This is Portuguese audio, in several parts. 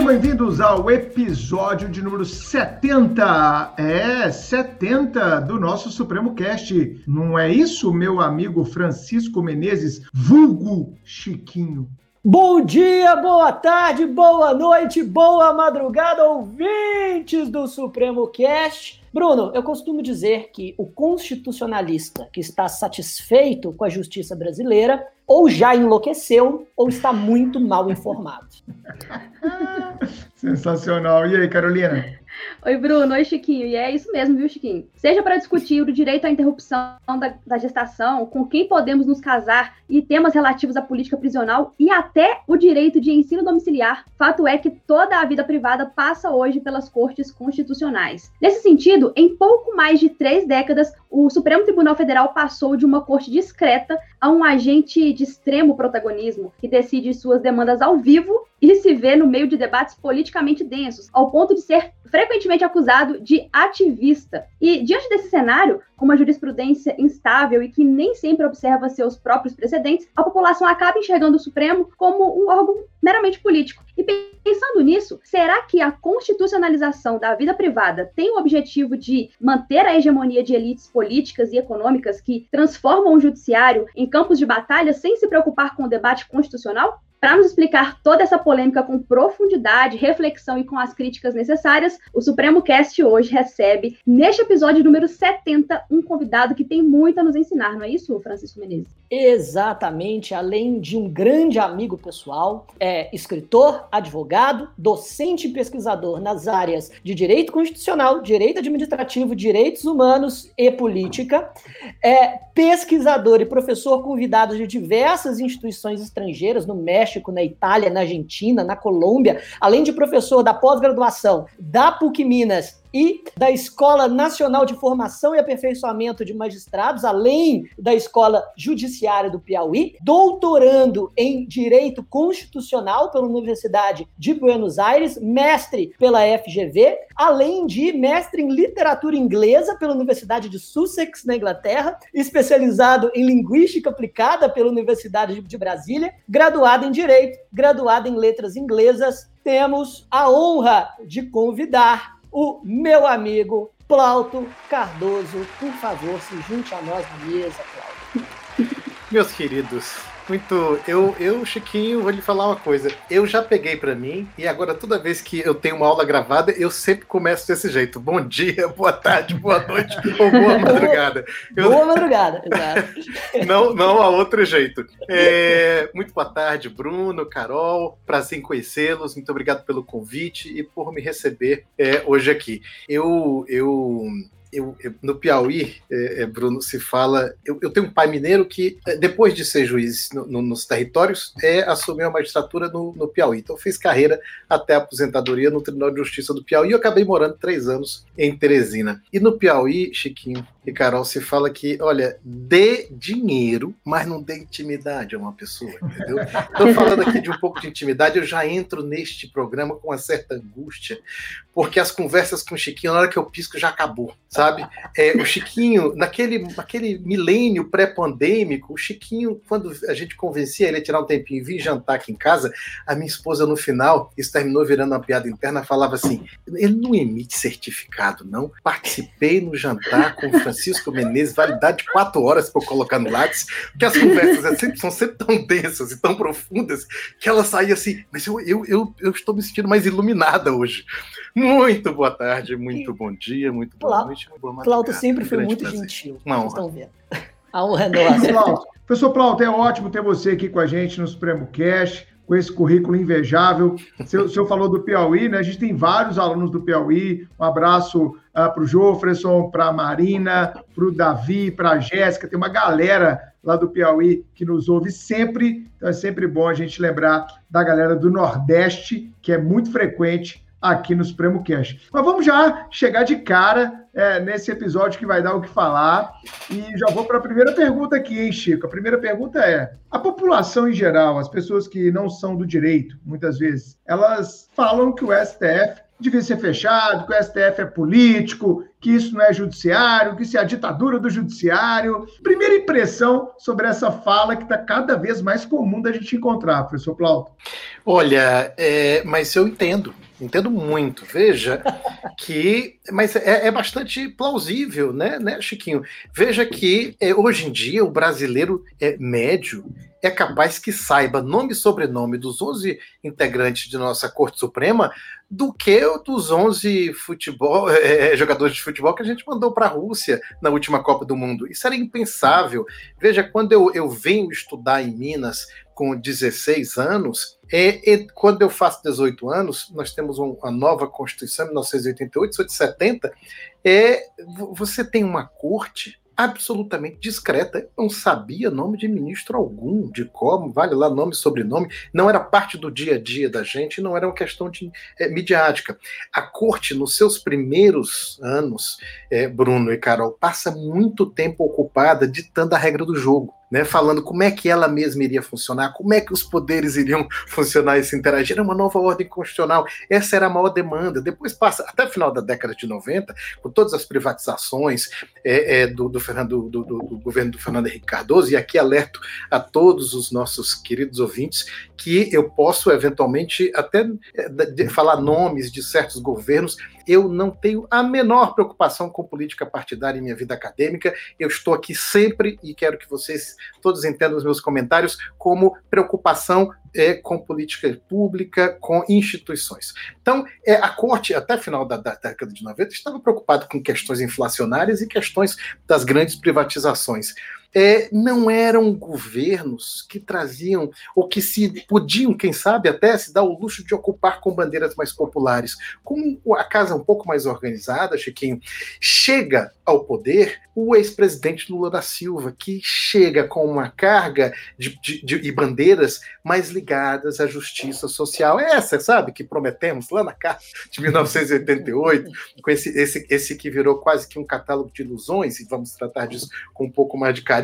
Sejam bem-vindos ao episódio de número 70. É, 70 do nosso Supremo Cast. Não é isso, meu amigo Francisco Menezes, vulgo Chiquinho? Bom dia, boa tarde, boa noite, boa madrugada, ouvintes do Supremo Cast. Bruno, eu costumo dizer que o constitucionalista que está satisfeito com a justiça brasileira ou já enlouqueceu ou está muito mal informado. Sensacional. E aí, Carolina? Oi, Bruno. Oi, Chiquinho. E é isso mesmo, viu, Chiquinho? Seja para discutir o direito à interrupção da, da, gestação, com quem podemos nos casar e temas relativos à política prisional e até o direito de ensino domiciliar, fato é que toda a vida privada passa hoje pelas cortes constitucionais. Nesse sentido, em pouco mais de três décadas, o Supremo Tribunal Federal passou de uma corte discreta a um agente de extremo protagonismo que decide suas demandas ao vivo e se vê no meio de debates politicamente densos, ao ponto de ser frequentemente acusado de ativista. E diante desse cenário, com uma jurisprudência instável e que nem sempre observa seus próprios precedentes, a população acaba enxergando o Supremo como um órgão meramente político. E pensando nisso, será que a constitucionalização da vida privada tem o objetivo de manter a hegemonia de elites políticas e econômicas que transformam o judiciário em campos de batalha sem se preocupar com o debate constitucional? Para nos explicar toda essa polêmica com profundidade, reflexão e com as críticas necessárias, o Supremo Cast hoje recebe, neste episódio número 70, um convidado que tem muito a nos ensinar, não é isso, Francisco Menezes? Exatamente, além de um grande amigo pessoal, é escritor, advogado, docente e pesquisador nas áreas de direito constitucional, direito administrativo, direitos humanos e política, é pesquisador e professor convidado de diversas instituições estrangeiras no México, México, na Itália, na Argentina, na Colômbia, além de professor da pós-graduação da PUC Minas e da Escola Nacional de Formação e Aperfeiçoamento de Magistrados, além da Escola Judiciária do Piauí, doutorando em Direito Constitucional pela Universidade de Buenos Aires, mestre pela FGV, além de mestre em Literatura Inglesa pela Universidade de Sussex, na Inglaterra, especializado em Linguística Aplicada pela Universidade de Brasília, graduado em Direito, graduado em Letras Inglesas. Temos a honra de convidar o meu amigo Plauto Cardoso. Por favor, se junte a nós na mesa, Plauto. Meus queridos, muito. Eu, eu, Chiquinho, vou lhe falar uma coisa. Eu já peguei para mim e agora toda vez que eu tenho uma aula gravada, eu sempre começo desse jeito. Bom dia, boa tarde, boa noite ou boa madrugada. Eu... Boa madrugada, exato. não, não há outro jeito. É... Muito boa tarde, Bruno, Carol. Prazer em conhecê-los. Muito obrigado pelo convite e por me receber é, hoje aqui. Eu, eu eu, eu, no Piauí, é, é, Bruno, se fala. Eu, eu, tenho um pai mineiro que, é, depois de ser juiz no, no, nos territórios, é, assumiu a magistratura no, no, Piauí. Então, fez carreira até a aposentadoria no Tribunal de Justiça do Piauí. E eu acabei morando três anos em Teresina. E no Piauí, Chiquinho e Carol, se fala que, olha, dê dinheiro, mas não dê intimidade a uma pessoa, entendeu? Estou falando aqui de um pouco de intimidade, eu já entro neste programa com uma certa angústia, porque as conversas com o Chiquinho, na hora que eu pisco, já acabou, sabe? É, o Chiquinho, naquele, naquele milênio pré-pandêmico, o Chiquinho, quando a gente convencia ele a tirar um tempinho e vir jantar aqui em casa, a minha esposa, no final, isso terminou virando uma piada interna, falava assim: ele não emite certificado, não. Participei no jantar com o Francisco Menezes, validade de quatro horas para eu colocar no Lattes, porque as conversas é sempre, são sempre tão densas e tão profundas que ela saía assim, mas eu, eu, eu, eu estou me sentindo mais iluminada hoje. Muito boa tarde, muito bom dia, muito boa noite, muito boa madrugada. Plauto sempre foi muito prazer. gentil. Uma honra. Vocês estão vendo. A honra é nossa. Professor Plauto, é ótimo ter você aqui com a gente no Supremo Cast com esse currículo invejável. O senhor, o senhor falou do Piauí, né? A gente tem vários alunos do Piauí. Um abraço uh, para o Jofferson, para a Marina, para o Davi, para a Jéssica. Tem uma galera lá do Piauí que nos ouve sempre. Então é sempre bom a gente lembrar da galera do Nordeste, que é muito frequente aqui no Supremo Cash. Mas vamos já chegar de cara é, nesse episódio que vai dar o que falar. E já vou para a primeira pergunta aqui, hein, Chico? A primeira pergunta é: a população em geral, as pessoas que não são do direito, muitas vezes, elas falam que o STF devia ser fechado, que o STF é político, que isso não é judiciário, que isso é a ditadura do judiciário. Primeira impressão sobre essa fala que está cada vez mais comum da gente encontrar, professor Plauto. Olha, é, mas eu entendo, entendo muito. Veja que. Mas é, é bastante plausível, né, né, Chiquinho? Veja que é, hoje em dia o brasileiro é médio é capaz que saiba nome e sobrenome dos 11 integrantes de nossa Corte Suprema do que dos 11 futebol, é, jogadores de futebol que a gente mandou para a Rússia na última Copa do Mundo. Isso era impensável. Veja, quando eu, eu venho estudar em Minas com 16 anos, é, é, quando eu faço 18 anos, nós temos um, uma nova Constituição, 1988, sou de 70, é, você tem uma corte absolutamente discreta. não sabia nome de ministro algum, de como, vale lá nome sobrenome. Não era parte do dia a dia da gente, não era uma questão de é, midiática. A corte, nos seus primeiros anos, é, Bruno e Carol, passa muito tempo ocupada ditando a regra do jogo né, falando como é que ela mesma iria funcionar, como é que os poderes iriam funcionar e se interagir. Era uma nova ordem constitucional. Essa era a maior demanda. Depois passa, até o final da década de 90, com todas as privatizações é, é, do, do, Fernando, do, do, do, governo do Fernando Henrique Cardoso, e aqui alerto a todos os nossos queridos ouvintes que eu posso eventualmente até é, falar nomes de certos governos eu não tenho a menor preocupação com política partidária em minha vida acadêmica. Eu estou aqui sempre e quero que vocês todos entendam os meus comentários como preocupação é, com política pública, com instituições. Então, é, a corte, até final da, da, década de 90, estava preocupada com questões inflacionárias e questões das grandes privatizações é, não eram governos que traziam, ou que se podiam, quem sabe, até se dar o luxo de ocupar com bandeiras mais populares. Como a casa um pouco mais organizada, Chiquinho, chega ao poder o ex-presidente Lula da Silva, que chega com uma carga de, de, de, de bandeiras mais ligadas à justiça social. É essa, sabe, que prometemos lá na carta de 1988, com esse, esse, esse que virou quase que um catálogo de ilusões, e vamos tratar disso com um pouco mais de carinho.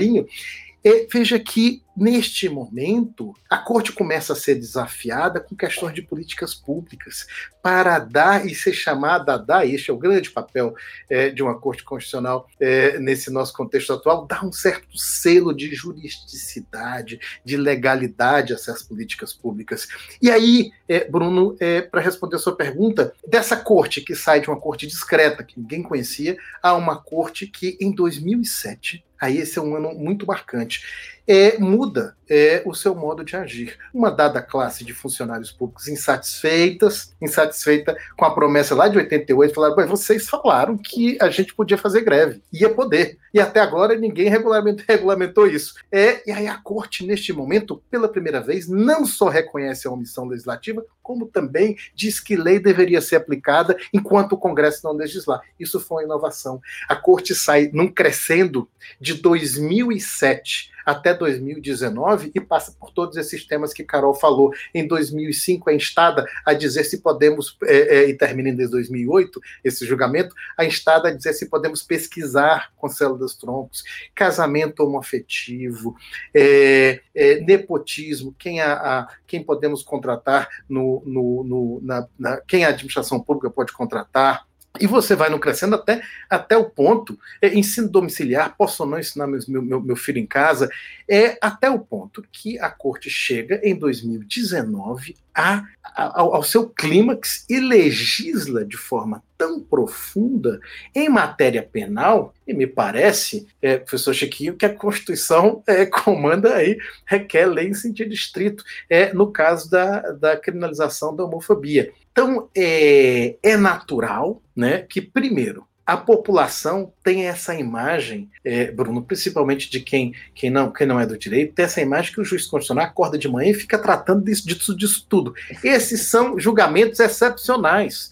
E veja que Neste momento, a corte começa a ser desafiada com questões de políticas públicas para dar e ser chamada a dar, e este é o grande papel é, de uma corte constitucional é, nesse nosso contexto atual, dar um certo selo de juristicidade, de legalidade a essas políticas públicas. E aí, é, Bruno, é, para responder a sua pergunta, dessa corte que sai de uma corte discreta, que ninguém conhecia, a uma corte que em 2007, aí esse é um ano muito marcante, é, muda é, o seu modo de agir. Uma dada classe de funcionários públicos insatisfeitas, insatisfeita com a promessa lá de 88, falaram: vocês falaram que a gente podia fazer greve, ia poder. E até agora ninguém regulamentou, regulamentou isso. É, e aí a corte, neste momento, pela primeira vez, não só reconhece a omissão legislativa, como também diz que lei deveria ser aplicada enquanto o Congresso não legislar. Isso foi uma inovação. A corte sai num crescendo de 2007 até 2019 e passa por todos esses temas que Carol falou. Em 2005 é instada a dizer se podemos, é, é, e termina em 2008 esse julgamento, a instada a dizer se podemos pesquisar com células troncos, casamento homoafetivo, é, é, nepotismo, quem, a, a, quem podemos contratar no, no, no na, na, quem a administração pública pode contratar, e você vai no crescendo até, até o ponto, é, ensino domiciliar, posso ou não ensinar meu, meu, meu filho em casa, é até o ponto que a corte chega em 2019 a, a, ao, ao seu clímax e legisla de forma tão profunda em matéria penal, e me parece, é, professor Chiquinho, que a Constituição é, comanda aí, requer lei em sentido estrito, é, no caso da, da criminalização da homofobia. Então, é, é natural né, que, primeiro, a população tem essa imagem, é, Bruno, principalmente de quem, quem, não, quem não é do direito, tem essa imagem que o juiz constitucional acorda de manhã e fica tratando disso, disso, disso tudo. Esses são julgamentos excepcionais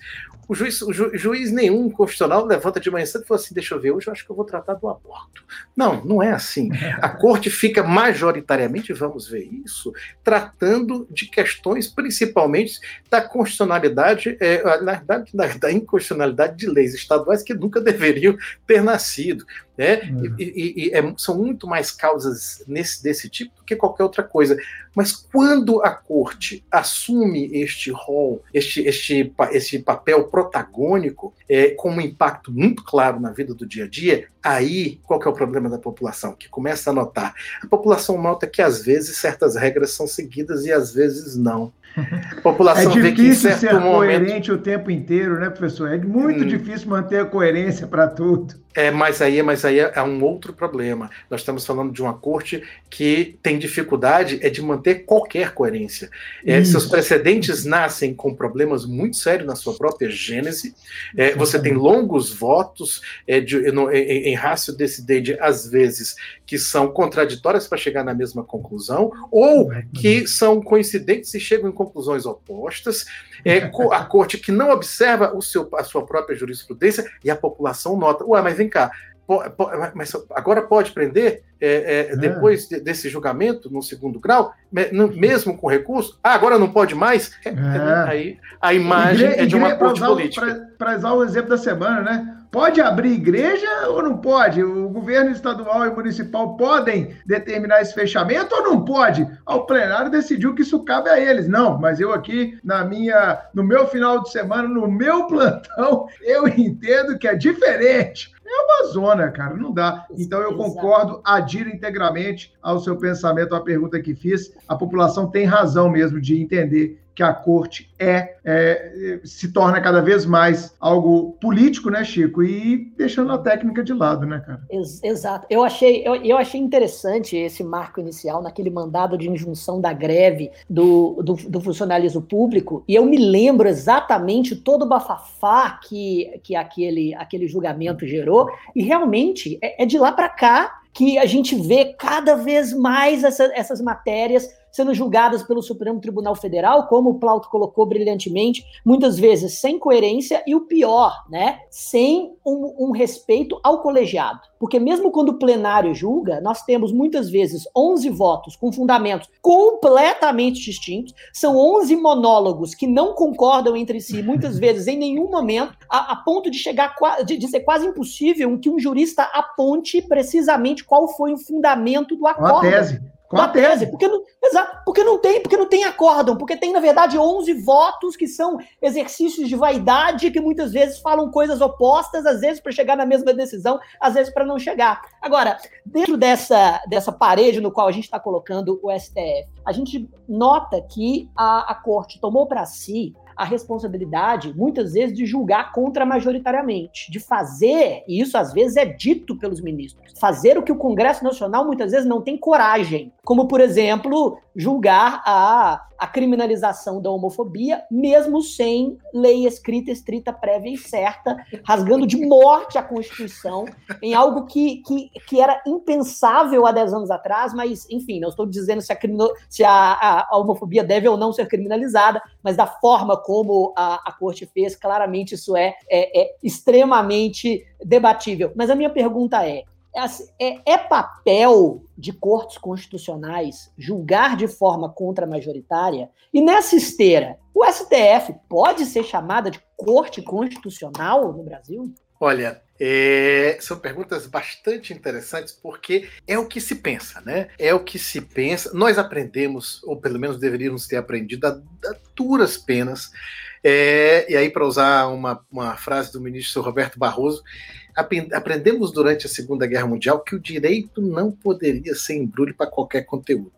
o juiz, o ju, juiz nenhum constitucional levanta de manhã cedo e fala assim: deixa eu ver, hoje eu acho que eu vou tratar do aborto. Não, não é assim. A corte fica majoritariamente, vamos ver isso, tratando de questões principalmente da constitucionalidade, é, na verdade, da, da inconstitucionalidade de leis estaduais que nunca deveriam ter nascido. Né? Uhum. E, e, e é, são muito mais causas nesse, desse tipo do que qualquer outra coisa. Mas quando a corte assume este rol, este, este, este papel protagônico, é, com um impacto muito claro na vida do dia a dia, aí qual que é o problema da população? Que começa a notar. A população nota que às vezes certas regras são seguidas e às vezes não. A população é difícil ser momento... coerente o tempo inteiro, né, professor? É muito hum. difícil manter a coerência para tudo. É, mas aí, mas aí é um outro problema. Nós estamos falando de uma corte que tem dificuldade é de manter qualquer coerência. É, seus precedentes nascem com problemas muito sérios na sua própria gênese. É, você tem longos votos é, de, no, em, em rácio decidente, às vezes, que são contraditórias para chegar na mesma conclusão, ou que são coincidentes e chegam em conclusões opostas. É, a corte que não observa o seu, a sua própria jurisprudência e a população nota. Ué, mas vem cá, mas agora pode prender é, é, é. depois de, desse julgamento no segundo grau, mesmo com recurso? Ah, agora não pode mais? É. Aí a imagem é de uma corte política. Para usar o exemplo da semana, né? Pode abrir igreja ou não pode? O governo estadual e municipal podem determinar esse fechamento ou não pode? O plenário decidiu que isso cabe a eles. Não, mas eu aqui, na minha, no meu final de semana, no meu plantão, eu entendo que é diferente. É uma zona, cara, não dá. Então eu concordo, adiro integralmente ao seu pensamento, à pergunta que fiz. A população tem razão mesmo de entender que a corte é, é, se torna cada vez mais algo político, né, Chico? E deixando a técnica de lado, né, cara? Exato. Eu achei, eu, eu achei interessante esse marco inicial naquele mandado de injunção da greve do, do, do funcionalismo público, e eu me lembro exatamente todo o bafafá que, que aquele, aquele julgamento gerou, e realmente é, é de lá para cá que a gente vê cada vez mais essa, essas matérias sendo julgadas pelo Supremo Tribunal Federal, como o Plauto colocou brilhantemente, muitas vezes sem coerência e o pior, né, sem um, um respeito ao colegiado. Porque mesmo quando o plenário julga, nós temos muitas vezes 11 votos com fundamentos completamente distintos, são 11 monólogos que não concordam entre si, muitas vezes em nenhum momento, a, a ponto de chegar de, de, ser quase impossível que um jurista aponte precisamente qual foi o fundamento do acordo. Uma tese. Com a tese, porque não, exato, porque não tem, porque não tem acórdão, porque tem na verdade 11 votos que são exercícios de vaidade que muitas vezes falam coisas opostas, às vezes para chegar na mesma decisão, às vezes para não chegar. Agora, dentro dessa dessa parede no qual a gente está colocando o STF, a gente nota que a, a corte tomou para si a responsabilidade, muitas vezes, de julgar contra majoritariamente, de fazer, e isso às vezes é dito pelos ministros, fazer o que o Congresso Nacional muitas vezes não tem coragem, como, por exemplo, julgar a, a criminalização da homofobia, mesmo sem lei escrita, estrita, prévia e certa, rasgando de morte a Constituição, em algo que, que, que era impensável há 10 anos atrás, mas, enfim, não estou dizendo se, a, se a, a, homofobia deve ou não ser criminalizada, mas da forma como a, a corte fez, claramente isso é, é, é extremamente debatível. Mas a minha pergunta é: é, assim, é, é, papel de cortes constitucionais julgar de forma contra-majoritária? E nessa esteira, o STF pode ser chamada de corte constitucional no Brasil? Olha, é, são perguntas bastante interessantes porque é o que se pensa, né? É o que se pensa. Nós aprendemos, ou pelo menos deveríamos ter aprendido, a, a duras penas. É, e aí, para usar uma, uma frase do ministro Roberto Barroso, aprendemos durante a Segunda Guerra Mundial que o direito não poderia ser embrulho para qualquer conteúdo.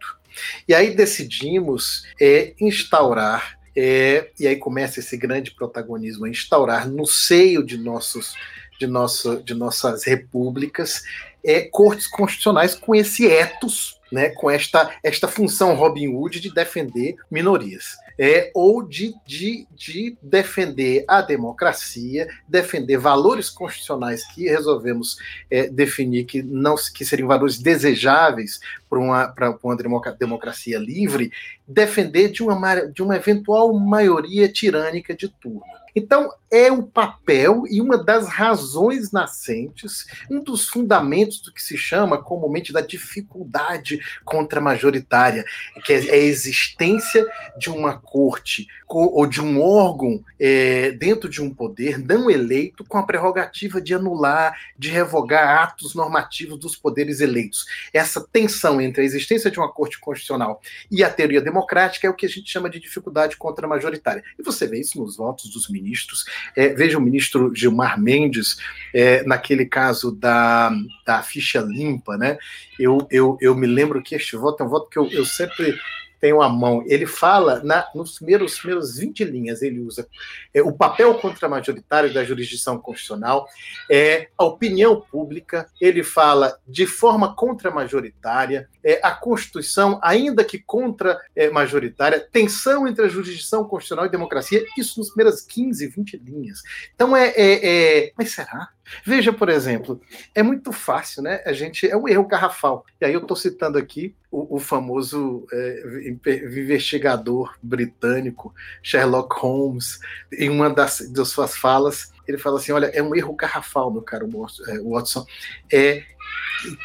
E aí decidimos é, instaurar, é, e aí começa esse grande protagonismo, instaurar no seio de nossos de, nosso, de nossas repúblicas é, cortes constitucionais com esse etos, né, com esta, esta função Robin Hood de defender minorias é, ou de, de, de defender a democracia, defender valores constitucionais que resolvemos é, definir que não que seriam valores desejáveis para uma, uma democracia livre, defender de uma, de uma eventual maioria tirânica de turno. Então, é o papel e uma das razões nascentes, um dos fundamentos do que se chama comumente da dificuldade contra majoritária, que é a existência de uma corte ou de um órgão é, dentro de um poder não eleito com a prerrogativa de anular, de revogar atos normativos dos poderes eleitos. Essa tensão entre a existência de uma corte constitucional e a teoria democrática é o que a gente chama de dificuldade contra majoritária. E você vê isso nos votos dos ministros. É, veja o ministro Gilmar Mendes, é, naquele caso da, da ficha limpa, né? Eu, eu, eu me lembro que este voto é um voto que eu, eu sempre tenho a mão. Ele fala, na, nos primeiros, primeiros 20 linhas, ele usa é, o papel contramajoritário da jurisdição constitucional, é, a opinião pública, ele fala de forma contramajoritária, é, a Constituição, ainda que contra-majoritária, é, tensão entre a jurisdição constitucional e democracia, isso nos primeiras 15, 20 linhas. Então é, é, é mas será? Veja, por exemplo, é muito fácil, né? A gente é um erro garrafal. E aí eu estou citando aqui o, o famoso é, investigador britânico Sherlock Holmes, em uma das, das suas falas, ele fala assim: olha, é um erro garrafal, meu caro é, Watson, é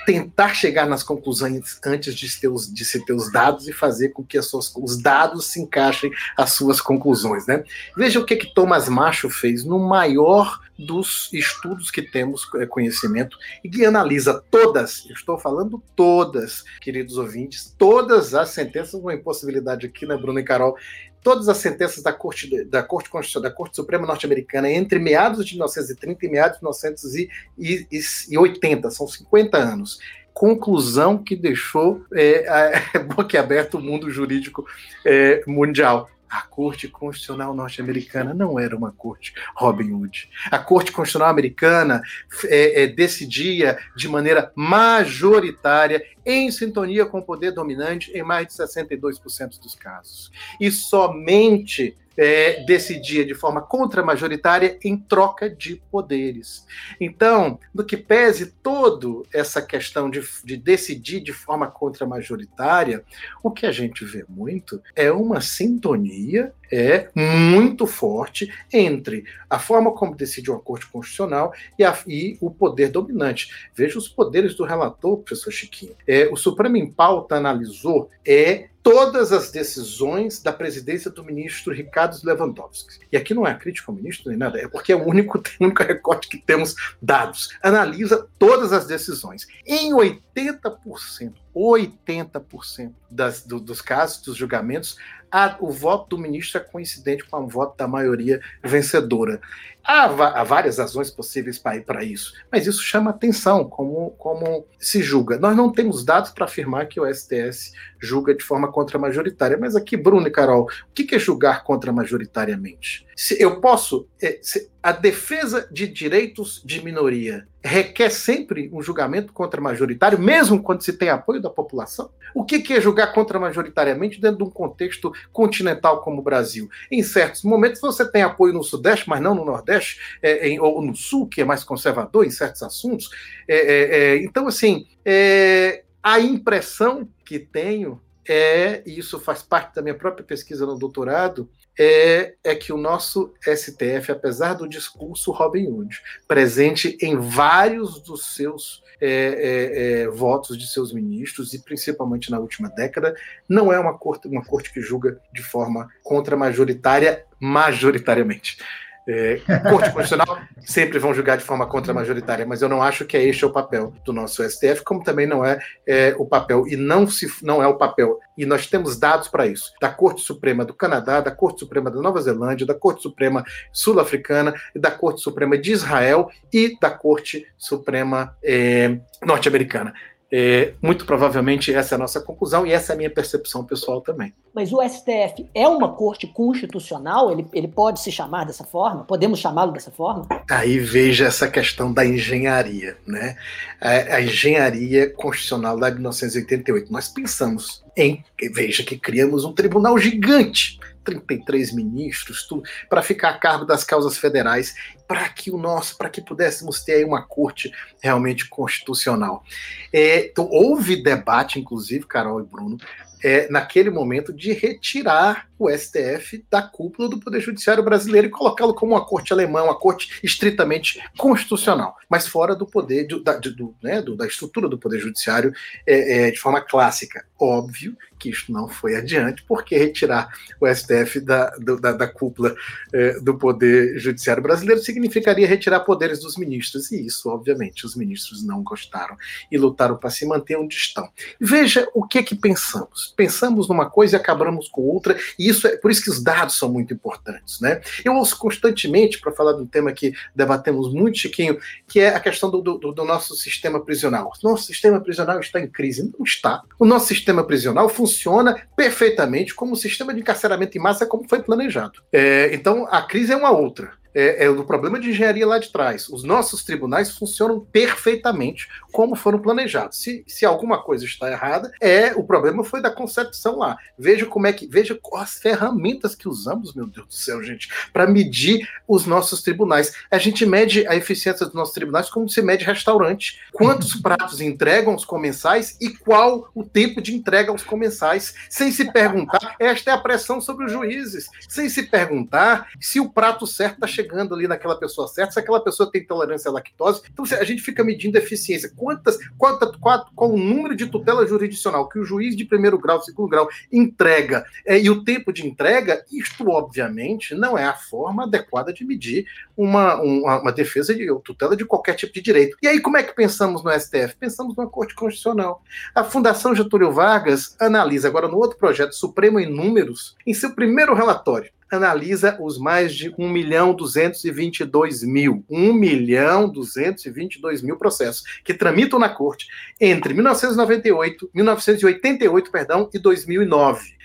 tentar chegar nas conclusões antes de, ter os, de se ter os dados e fazer com que suas, os dados se encaixem às suas conclusões. Né? Veja o que, que Thomas Macho fez no maior dos estudos que temos é, conhecimento e que analisa todas, eu estou falando todas, queridos ouvintes, todas as sentenças, uma impossibilidade aqui, né, Bruno e Carol, todas as sentenças da Corte, da Corte Constitucional, da Corte Suprema Norte-Americana entre meados de 1930 e meados de 1980, são 50 anos. Conclusão que deixou é, boquiaberto o mundo jurídico é, mundial. A Corte Constitucional norte-americana não era uma corte Robin Hood. A Corte Constitucional americana é, é, decidia de maneira majoritária, em sintonia com o poder dominante, em mais de 62% dos casos. E somente é, decidia de forma contramajoritária em troca de poderes. Então, no que pese toda essa questão de, de decidir de forma contramajoritária, o que a gente vê muito é uma sintonia é muito forte entre a forma como decide uma Corte Constitucional e, a, e o poder dominante. Veja os poderes do relator, professor Chiquinho. É, o Supremo em Pauta analisou é todas as decisões da presidência do ministro Ricardo Lewandowski. E aqui não é crítica ao ministro nem nada, é porque é o único, o único recorte que temos dados. Analisa todas as decisões. Em 80%, 80% das, do, dos casos, dos julgamentos, a, o voto do ministro é coincidente com o voto da maioria vencedora. Há, há várias razões possíveis para isso, mas isso chama atenção, como, como se julga. Nós não temos dados para afirmar que o STS julga de forma contramajoritária, mas aqui, Bruno e Carol, o que é julgar contramajoritariamente? Se eu posso. É, se, a defesa de direitos de minoria requer sempre um julgamento contramajoritário, mesmo quando se tem apoio da população? O que é julgar contramajoritariamente dentro de um contexto continental como o Brasil? Em certos momentos você tem apoio no Sudeste, mas não no Nordeste, é, em, ou no Sul, que é mais conservador em certos assuntos. É, é, é então, assim, é, a impressão que tenho é, e isso faz parte da minha própria pesquisa no doutorado, é, é que o nosso STF, apesar do discurso Robin Hood, presente em vários dos seus é, é, é, votos de seus ministros, e principalmente na última década, não é uma corte, uma corte que julga de forma contra-majoritária, majoritariamente. É, Corte Constitucional sempre vão julgar de forma contra-majoritária, mas eu não acho que é o papel do nosso STF, como também não é, é o papel, e não, se, não é o papel, e nós temos dados para isso, da Corte Suprema do Canadá, da Corte Suprema da Nova Zelândia, da Corte Suprema Sul-Africana, da Corte Suprema de Israel e da Corte Suprema é, norte-americana. É, muito provavelmente essa é a nossa conclusão e essa é a minha percepção pessoal também. Mas o STF é uma corte constitucional? Ele, ele pode se chamar dessa forma? Podemos chamá-lo dessa forma? Aí veja essa questão da engenharia, né? A, a engenharia constitucional da 1988. Nós pensamos em, veja que criamos um tribunal gigante 33 ministros, tudo, para ficar a cargo das causas federais, para que o nosso, para que pudéssemos ter aí uma corte realmente constitucional. É, então, houve debate, inclusive, Carol e Bruno, é, naquele momento, de retirar o STF da cúpula do Poder Judiciário brasileiro e colocá-lo como uma corte alemã, uma corte estritamente constitucional, mas fora do poder, da, do, né, do, da estrutura do Poder Judiciário é, é, de forma clássica. Óbvio que isso não foi adiante, porque retirar o STF da, da, da cúpula é, do Poder Judiciário brasileiro significaria retirar poderes dos ministros, e isso, obviamente, os ministros não gostaram e lutaram para se manter onde estão. Veja o que é que pensamos. Pensamos numa coisa e acabamos com outra, e isso é por isso que os dados são muito importantes. Né? Eu ouço constantemente, para falar de um tema que debatemos muito, Chiquinho, que é a questão do, do, do nosso sistema prisional. Nosso sistema prisional está em crise. Não está. O nosso sistema prisional funciona perfeitamente como um sistema de encarceramento em massa como foi planejado. É, então, a crise é uma outra é, é o problema de engenharia lá de trás. Os nossos tribunais funcionam perfeitamente como foram planejados. Se, se alguma coisa está errada, é o problema foi da concepção lá. Veja como é que veja as ferramentas que usamos, meu Deus do céu, gente, para medir os nossos tribunais. A gente mede a eficiência dos nossos tribunais como se mede restaurante. Quantos pratos entregam os comensais e qual o tempo de entrega aos comensais, sem se perguntar. Esta é a pressão sobre os juízes, sem se perguntar se o prato certo está chegando ali naquela pessoa certa, se aquela pessoa tem tolerância à lactose. Então a gente fica medindo eficiência. Quantas, quanta, qual, qual o número de tutela jurisdicional que o juiz de primeiro grau, segundo grau entrega é, e o tempo de entrega, isto obviamente não é a forma adequada de medir uma, uma, uma defesa de tutela de qualquer tipo de direito. E aí como é que pensamos no STF? Pensamos numa Corte Constitucional. A Fundação Getúlio Vargas analisa agora no outro projeto Supremo em Números, em seu primeiro relatório, analisa os mais de 1 milhão 222 mil, 1 milhão 222 mil processos que tramitam na corte entre 1998, 1988, perdão, e 2009.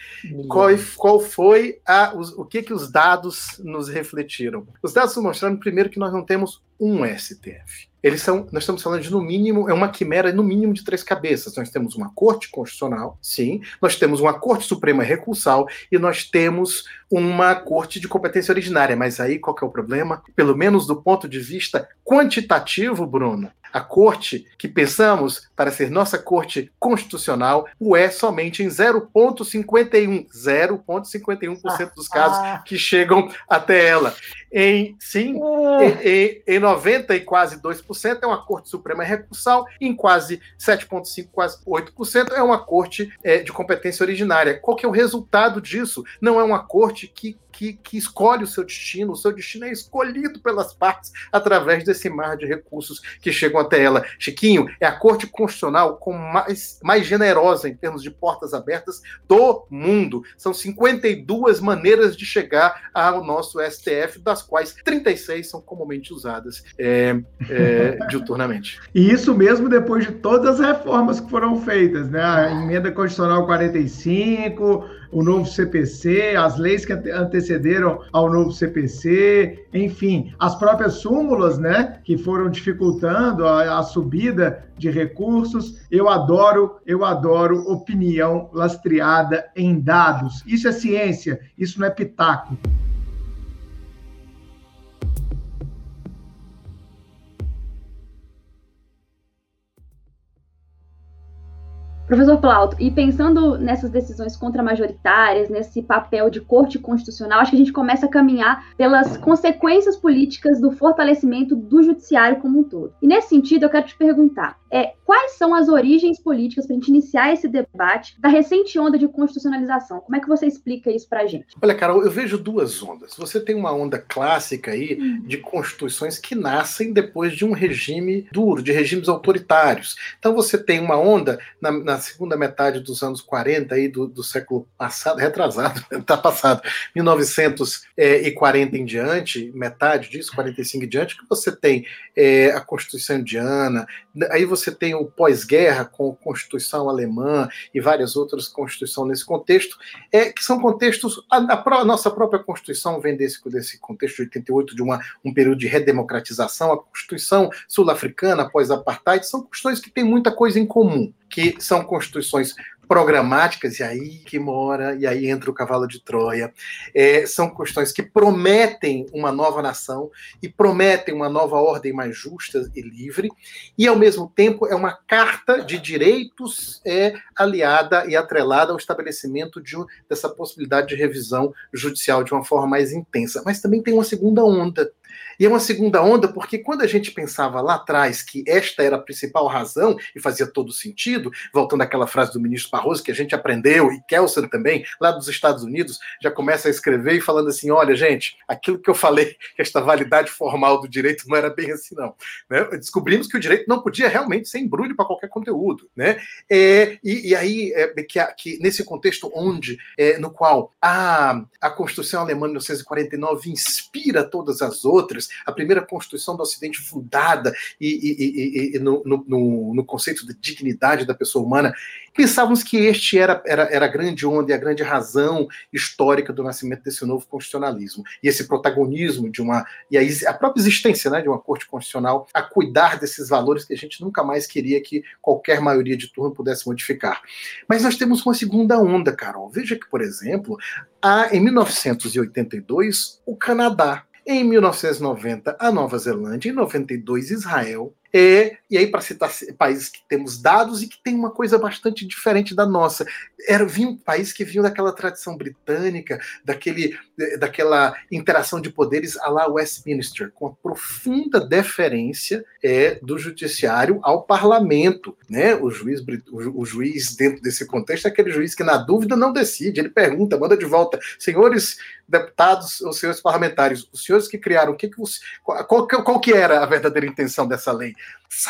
Qual, qual, foi a, os, o que que os dados nos refletiram? Os dados mostrando primeiro que nós não temos um STF eles são, nós estamos falando de no mínimo, é uma quimera no mínimo de três cabeças. Nós temos uma Corte Constitucional, sim, nós temos uma Corte Suprema Recursal e nós temos uma Corte de competência originária. Mas aí qual que é o problema? Pelo menos do ponto de vista quantitativo, Bruno, a corte que pensamos para ser nossa corte constitucional o é somente em 0,51, 0,51% dos casos ah. que chegam até ela. Em sim, ah. em, em, 90 e quase 2% é uma corte suprema recursal, em quase 7,5, quase 8% é uma corte é, de competência originária. Qual que é o resultado disso? Não é uma corte que que, que, escolhe o seu destino, o seu destino é escolhido pelas partes através desse mar de recursos que chegam até ela. Chiquinho, é a Corte Constitucional com mais, mais generosa em termos de portas abertas do mundo. São 52 maneiras de chegar ao nosso STF, das quais 36 são comumente usadas é, é, diuturnamente. E isso mesmo depois de todas as reformas que foram feitas, né? A emenda constitucional 45, o novo CPC, as leis que antecederam ao novo CPC, enfim, as próprias súmulas, né, que foram dificultando a, a subida de recursos. Eu adoro, eu adoro opinião lastreada em dados. Isso é ciência, isso não é pitaco. Professor Plauto, e pensando nessas decisões contramajoritárias, nesse papel de corte constitucional, acho que a gente começa a caminhar pelas consequências políticas do fortalecimento do judiciário como um todo. E nesse sentido, eu quero te perguntar: é, quais são as origens políticas para a gente iniciar esse debate da recente onda de constitucionalização? Como é que você explica isso para a gente? Olha, Carol, eu vejo duas ondas. Você tem uma onda clássica aí hum. de constituições que nascem depois de um regime duro, de regimes autoritários. Então você tem uma onda na, na segunda metade dos anos 40 aí do, do século passado, retrasado, está passado, 1940 em diante, metade disso, 45 em diante, que você tem é, a Constituição Indiana, aí você tem o pós-guerra com a Constituição Alemã e várias outras constituições nesse contexto, é, que são contextos, a, a, a nossa própria Constituição vem desse, desse contexto de 88, de uma, um período de redemocratização, a Constituição sul-africana, após-apartheid, são questões que têm muita coisa em comum que são constituições programáticas, e aí que mora, e aí entra o cavalo de Troia. É, são questões que prometem uma nova nação e prometem uma nova ordem mais justa e livre, e ao mesmo tempo é uma carta de direitos é, aliada e atrelada ao estabelecimento de, dessa possibilidade de revisão judicial de uma forma mais intensa. Mas também tem uma segunda onda, e é uma segunda onda porque quando a gente pensava lá atrás que esta era a principal razão, e fazia todo sentido, voltando àquela frase do ministro Barroso que a gente aprendeu, e Kelsen também, lá dos Estados Unidos, já começa a escrever e falando assim: olha, gente, aquilo que eu falei, que esta validade formal do direito não era bem assim, não. Né? Descobrimos que o direito não podia realmente ser embrulho para qualquer conteúdo. Né? É, e, e, aí, é, que, que, nesse contexto onde, é, no qual a, a Constituição Alemã de 1949 inspira todas as outras, a primeira Constituição do Ocidente fundada e, e, e, e no, no, no, conceito de dignidade da pessoa humana, pensávamos que este era, era, era a grande onda e a grande razão histórica do nascimento desse novo constitucionalismo. E esse protagonismo de uma. e a, a própria existência né, de uma corte constitucional a cuidar desses valores que a gente nunca mais queria que qualquer maioria de turno pudesse modificar. Mas nós temos uma segunda onda, Carol. Veja que, por exemplo, há, em 1982, o Canadá em 1990, a Nova Zelândia. Em 92, Israel. É, e aí, para citar países que temos dados e que tem uma coisa bastante diferente da nossa. Era, vinha um país que vinha daquela tradição britânica, daquele, daquela interação de poderes a lá Westminster, com a profunda deferência é, do judiciário ao parlamento. Né? O, juiz, o, juiz, dentro desse contexto, é aquele juiz que, na dúvida, não decide. Ele pergunta, manda de volta, senhores deputados, os senhores parlamentares, os senhores que criaram, o que, que qual, qual, qual que era a verdadeira intenção dessa lei?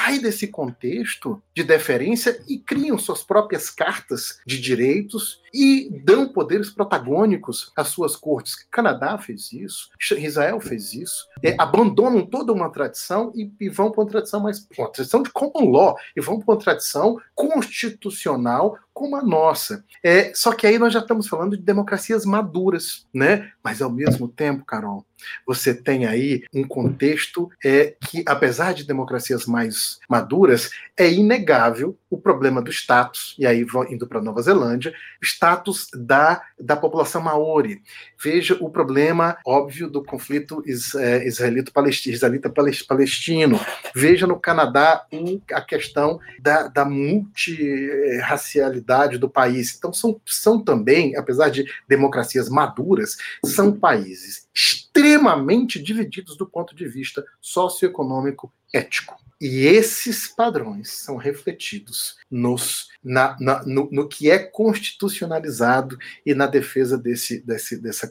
Sai desse contexto de deferência e criam suas próprias cartas de direitos e dão poderes protagônicos às suas cortes. Canadá fez isso, Israel fez isso, é, abandonam toda uma tradição e, e vão para uma tradição mais uma tradição de common law e vão para uma tradição constitucional como a nossa. É, só que aí nós já estamos falando de democracias maduras, né? Mas ao mesmo tempo, Carol, você tem aí um contexto é, que, apesar de democracias mais maduras, é inegável o problema do status, e aí indo para Nova Zelândia, status da, da população maori. Veja o problema óbvio do conflito é, israelita-palestino. Veja no Canadá a questão da, da multirracialidade do país. Então, são, são também, apesar de democracias maduras, são países extremamente divididos do ponto de vista socioeconômico ético. E esses padrões são refletidos nos, na, na, no, no, que é constitucionalizado e na defesa desse, desse, dessa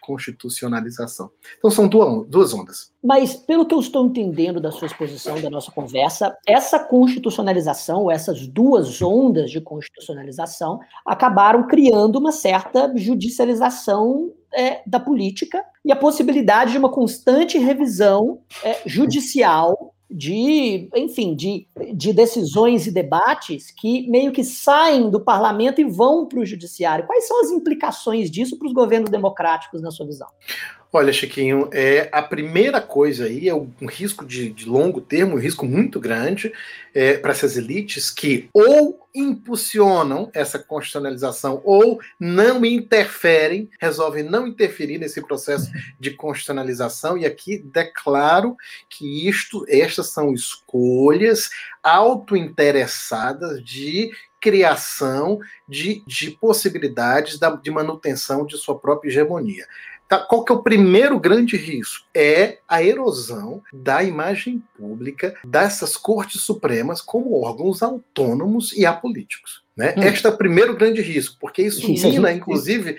constitucionalização. Então são duas, duas ondas. Mas, pelo que eu estou entendendo da sua exposição, da nossa conversa, essa constitucionalização, ou essas duas ondas de constitucionalização, acabaram criando uma certa judicialização é, da política e a possibilidade de uma constante revisão é, judicial de, enfim, de, de decisões e debates que meio que saem do parlamento e vão para o judiciário. Quais são as implicações disso para os governos democráticos, na sua visão? Olha, Chiquinho, é, a primeira coisa aí é um risco de, de longo termo, um risco muito grande é, para essas elites que ou impulsionam essa constitucionalização ou não interferem, resolvem não interferir nesse processo de constitucionalização. E aqui declaro que isto, estas são escolhas autointeressadas de criação de, de possibilidades da, de manutenção de sua própria hegemonia. Tá, qual que é o primeiro grande risco? É a erosão da imagem pública dessas cortes supremas como órgãos autônomos e apolíticos. Né? Hum. Este é o primeiro grande risco, porque isso, isso mina, gente, inclusive.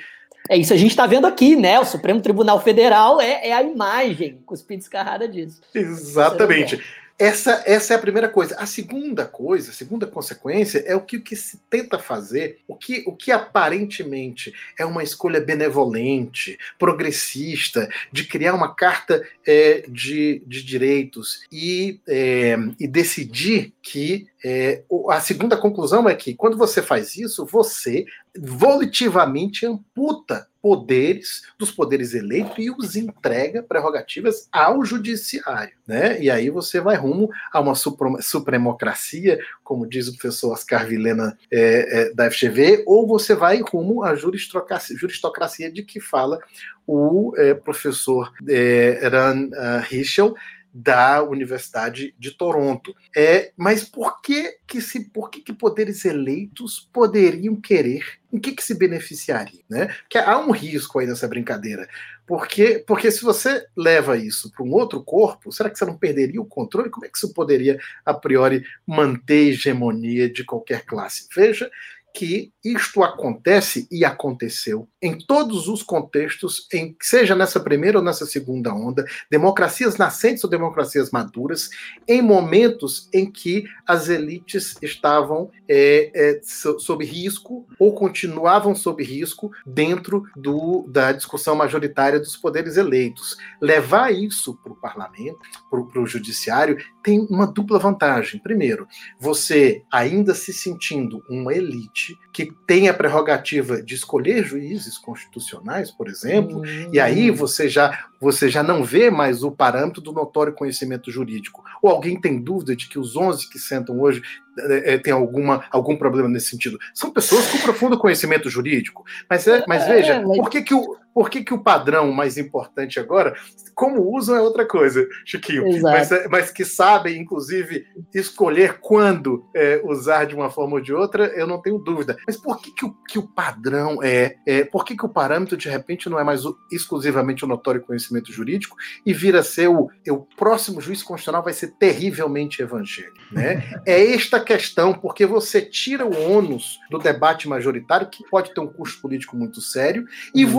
É isso a gente está vendo aqui, né? O Supremo Tribunal Federal é, é a imagem cuspida escarrada disso. Exatamente. Essa, essa é a primeira coisa. A segunda coisa, a segunda consequência é o que, o que se tenta fazer, o que, o que aparentemente é uma escolha benevolente, progressista, de criar uma carta é, de, de direitos e, é, e decidir que É, a segunda conclusão é que quando você faz isso, você volitivamente amputa poderes dos poderes eleitos e os entrega prerrogativas ao judiciário, né? E aí você vai rumo a uma supremocracia, como diz o professor Oscar Vilena é, é, da FGV, ou você vai rumo à juristocracia, juristocracia de que fala o é, professor é, Ran uh, Hischel, da Universidade de Toronto. É, mas por que que se por que, que poderes eleitos poderiam querer? Em que que se beneficiaria, né? Que há um risco aí nessa brincadeira. Porque, porque se você leva isso para um outro corpo, será que você não perderia o controle? Como é que isso poderia, a priori, manter hegemonia de qualquer classe? Veja que isto acontece e aconteceu em todos os contextos, em, seja nessa primeira ou nessa segunda onda, democracias nascentes ou democracias maduras, em momentos em que as elites estavam é, é, sob risco ou continuavam sob risco dentro do, da discussão majoritária dos poderes eleitos. Levar isso para o parlamento, para o judiciário, tem uma dupla vantagem. Primeiro, você ainda se sentindo uma elite que tem a prerrogativa de escolher juízes constitucionais, por exemplo, uhum. e aí você já você já não vê mais o parâmetro do notório conhecimento jurídico. Ou alguém tem dúvida de que os 11 que sentam hoje é, tem alguma, algum problema nesse sentido? São pessoas com profundo conhecimento jurídico. Mas, é, mas veja, é, por que, que, o, por que, que o padrão mais importante agora, como usam é outra coisa, Chiquinho, mas, mas, que sabem, inclusive, escolher quando é, usar de uma forma ou de outra, eu não tenho dúvida. Mas por que, que, o, que o padrão é, é. Por que, que o parâmetro, de repente, não é mais o, exclusivamente o notório conhecimento jurídico e vira ser o, o próximo juiz constitucional vai ser terrivelmente evangélico. Né? é esta questão, porque você tira o ônus do debate majoritário, que pode ter um custo político muito sério, e hum.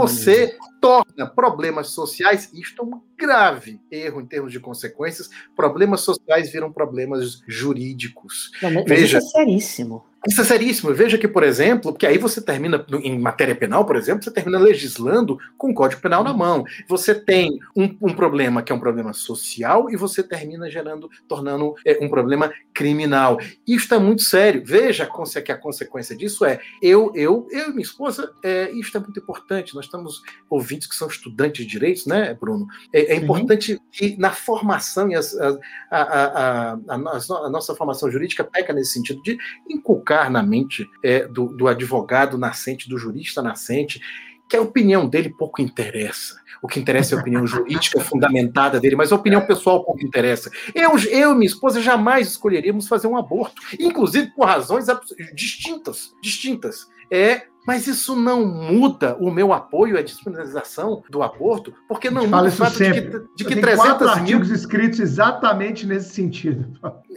Torna problemas sociais, isto é um grave erro em termos de consequências, problemas sociais viram problemas jurídicos. Não, Veja, isso é seríssimo. Isso é seríssimo. Veja que, por exemplo, que aí você termina, em matéria penal, por exemplo, você termina legislando com o Código Penal na mão. Você tem um, um problema que é um problema social e você termina gerando, tornando é, um problema criminal. Isso é muito sério. Veja que a consequência disso é eu, eu, eu e minha esposa, é, isso é muito importante. Nós estamos ouvintes que são estudantes de direitos, né, Bruno? É, é importante que na formação e as, a, a, a, a, nossa formação jurídica peca nesse sentido de inculcar colocar na mente é, do, do advogado nascente, do jurista nascente, que a opinião dele pouco interessa. O que interessa é a opinião jurídica fundamentada dele, mas a opinião pessoal pouco interessa. Eu, eu e minha esposa jamais escolheríamos fazer um aborto, inclusive por razões distintas, distintas. É mas isso não muda o meu apoio à despenalização do aborto, porque não muda o fato sempre. de que, de que 300 mil... artigos escritos exatamente nesse sentido.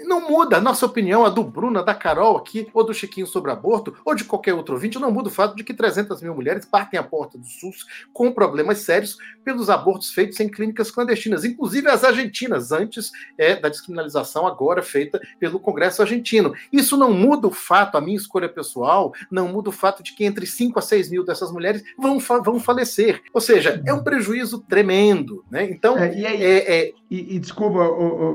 Não muda. A nossa opinião, a do Bruno, a da Carol aqui, ou do Chiquinho sobre aborto, ou de qualquer outro ouvinte, não muda o fato de que 300 mil mulheres partem a porta do SUS com problemas sérios pelos abortos feitos em clínicas clandestinas, inclusive as argentinas, antes é, da descriminalização agora feita pelo Congresso argentino. Isso não muda o fato, a minha escolha pessoal, não muda o fato de que entre entre 5 a 6 mil dessas mulheres vão, vão falecer. Ou seja, é um prejuízo tremendo. Né? Então, é, é, é... E, e, desculpa,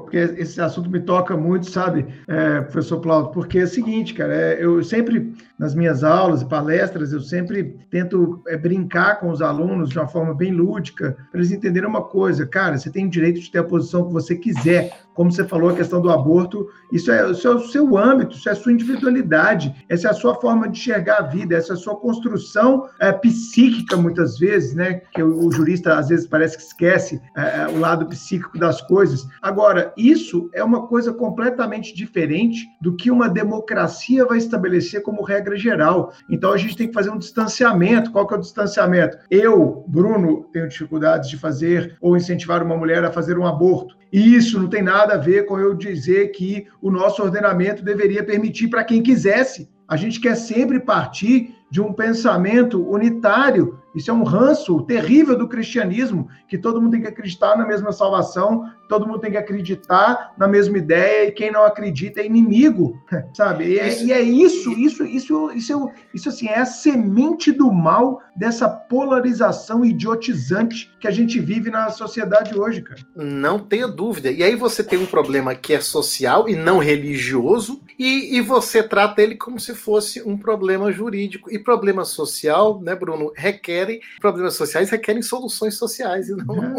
porque esse assunto me toca muito, sabe, é, professor Plauto, porque é o seguinte, cara, é, eu sempre, nas minhas aulas e palestras, eu sempre tento é, brincar com os alunos de uma forma bem lúdica, para eles entenderem uma coisa, cara, você tem o direito de ter a posição que você quiser, como você falou, a questão do aborto, isso é, isso é o seu âmbito, isso é a sua individualidade, essa é a sua forma de enxergar a vida, essa é a sua construção é, psíquica, muitas vezes, né? Que o, o, jurista às vezes parece que esquece é, é, o lado psíquico das coisas. Agora, isso é uma coisa completamente diferente do que uma democracia vai estabelecer como regra geral. Então a gente tem que fazer um distanciamento. Qual que é o distanciamento? Eu, Bruno, tenho dificuldades de fazer ou incentivar uma mulher a fazer um aborto. E isso não tem nada a ver com eu dizer que o nosso ordenamento deveria permitir para quem quisesse. A gente quer sempre partir de um pensamento unitário. Isso é um ranço terrível do cristianismo, que todo mundo tem que acreditar na mesma salvação, todo mundo tem que acreditar na mesma ideia, e quem não acredita é inimigo, sabe? E é, e é isso, isso, isso, isso, isso assim, é a semente do mal dessa polarização idiotizante que a gente vive na sociedade hoje, cara. Não tenha dúvida. E aí você tem um problema que é social e não religioso, e, e você trata ele como se fosse um problema jurídico. E problema social, né, Bruno, requerem, problemas sociais requerem soluções sociais e não é.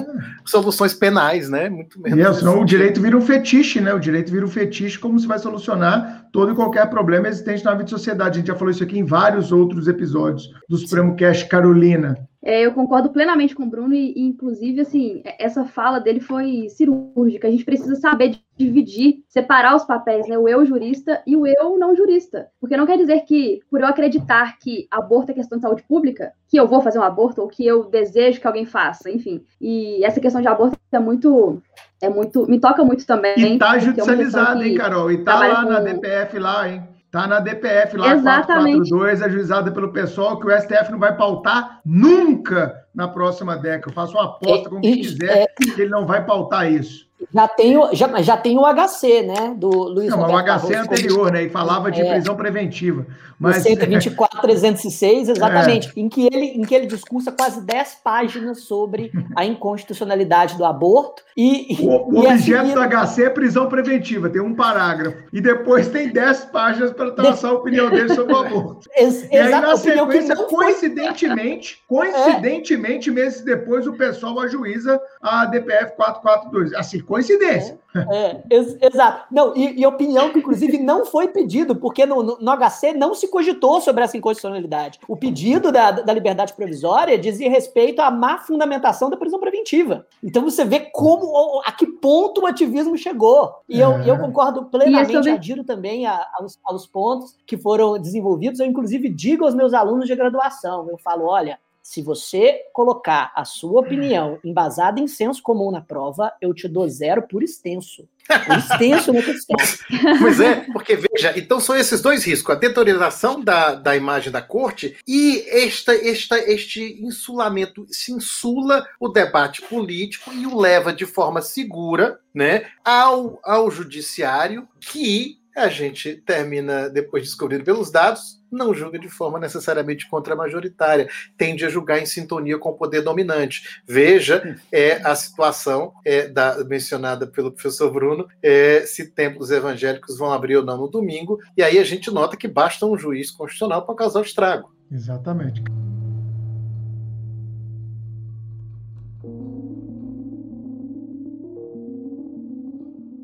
soluções penais, né? Muito menos. É, senão o direito vira um fetiche, né? O direito vira um fetiche, como se vai solucionar todo e qualquer problema existente na vida de sociedade. A gente já falou isso aqui em vários outros episódios do Supremo Cash Carolina. É, eu concordo plenamente com o Bruno e, e, inclusive, assim, essa fala dele foi cirúrgica. A gente precisa saber dividir, separar os papéis, né? O eu jurista e o eu não jurista. Porque não quer dizer que, por eu acreditar que aborto é questão de saúde pública, que eu vou fazer um aborto ou que eu desejo que alguém faça, enfim. E essa questão de aborto é muito é muito, me toca muito também. E tá judicializado, é hein, Carol? E tá lá com... na DPF lá, hein? Tá na DPF lá, Exatamente. 442, ajuizada pelo pessoal, que o STF não vai pautar nunca na próxima década. Eu faço uma aposta, como e, quiser, é... que ele não vai pautar isso. Já tem, o, já, já tem o HC, né? Do Luiz Não, Roberto o HC é anterior, né? E falava de é, prisão preventiva. Mas... 124, 306, exatamente. É. Em, que ele, em que ele discursa quase 10 páginas sobre a inconstitucionalidade do aborto. E, o, o objeto do HC é prisão preventiva, tem um parágrafo. E depois tem 10 páginas para traçar a opinião dele sobre o aborto. Ex e aí, na sequência, coincidentemente, foi... coincidentemente, meses depois, o pessoal ajuiza a DPF 442. Assim, coincidência. É, é, exato. Não, e, e, opinião que, inclusive, não foi pedido, porque no, no, no, HC não se cogitou sobre essa inconstitucionalidade. O pedido da, da liberdade provisória dizia respeito à má fundamentação da prisão preventiva. Então você vê como, a que ponto o ativismo chegou. E eu, eu concordo plenamente, sobre... adiro também a, aos, aos pontos que foram desenvolvidos. Eu, inclusive, digo aos meus alunos de graduação, eu falo, olha, se você colocar a sua opinião embasada em senso comum na prova, eu te dou zero por extenso. Por extenso no questão. Pois é, porque veja, então são esses dois riscos: a deterioração da, da imagem da corte e esta, esta, este insulamento. Se insula o debate político e o leva de forma segura né, ao, ao judiciário que a gente termina depois descobrindo pelos dados, não julga de forma necessariamente contra-majoritária, tende a julgar em sintonia com o poder dominante. Veja é, a situação é, da, mencionada pelo professor Bruno, é, se templos evangélicos vão abrir ou não no domingo, e aí a gente nota que basta um juiz constitucional para causar o estrago. Exatamente.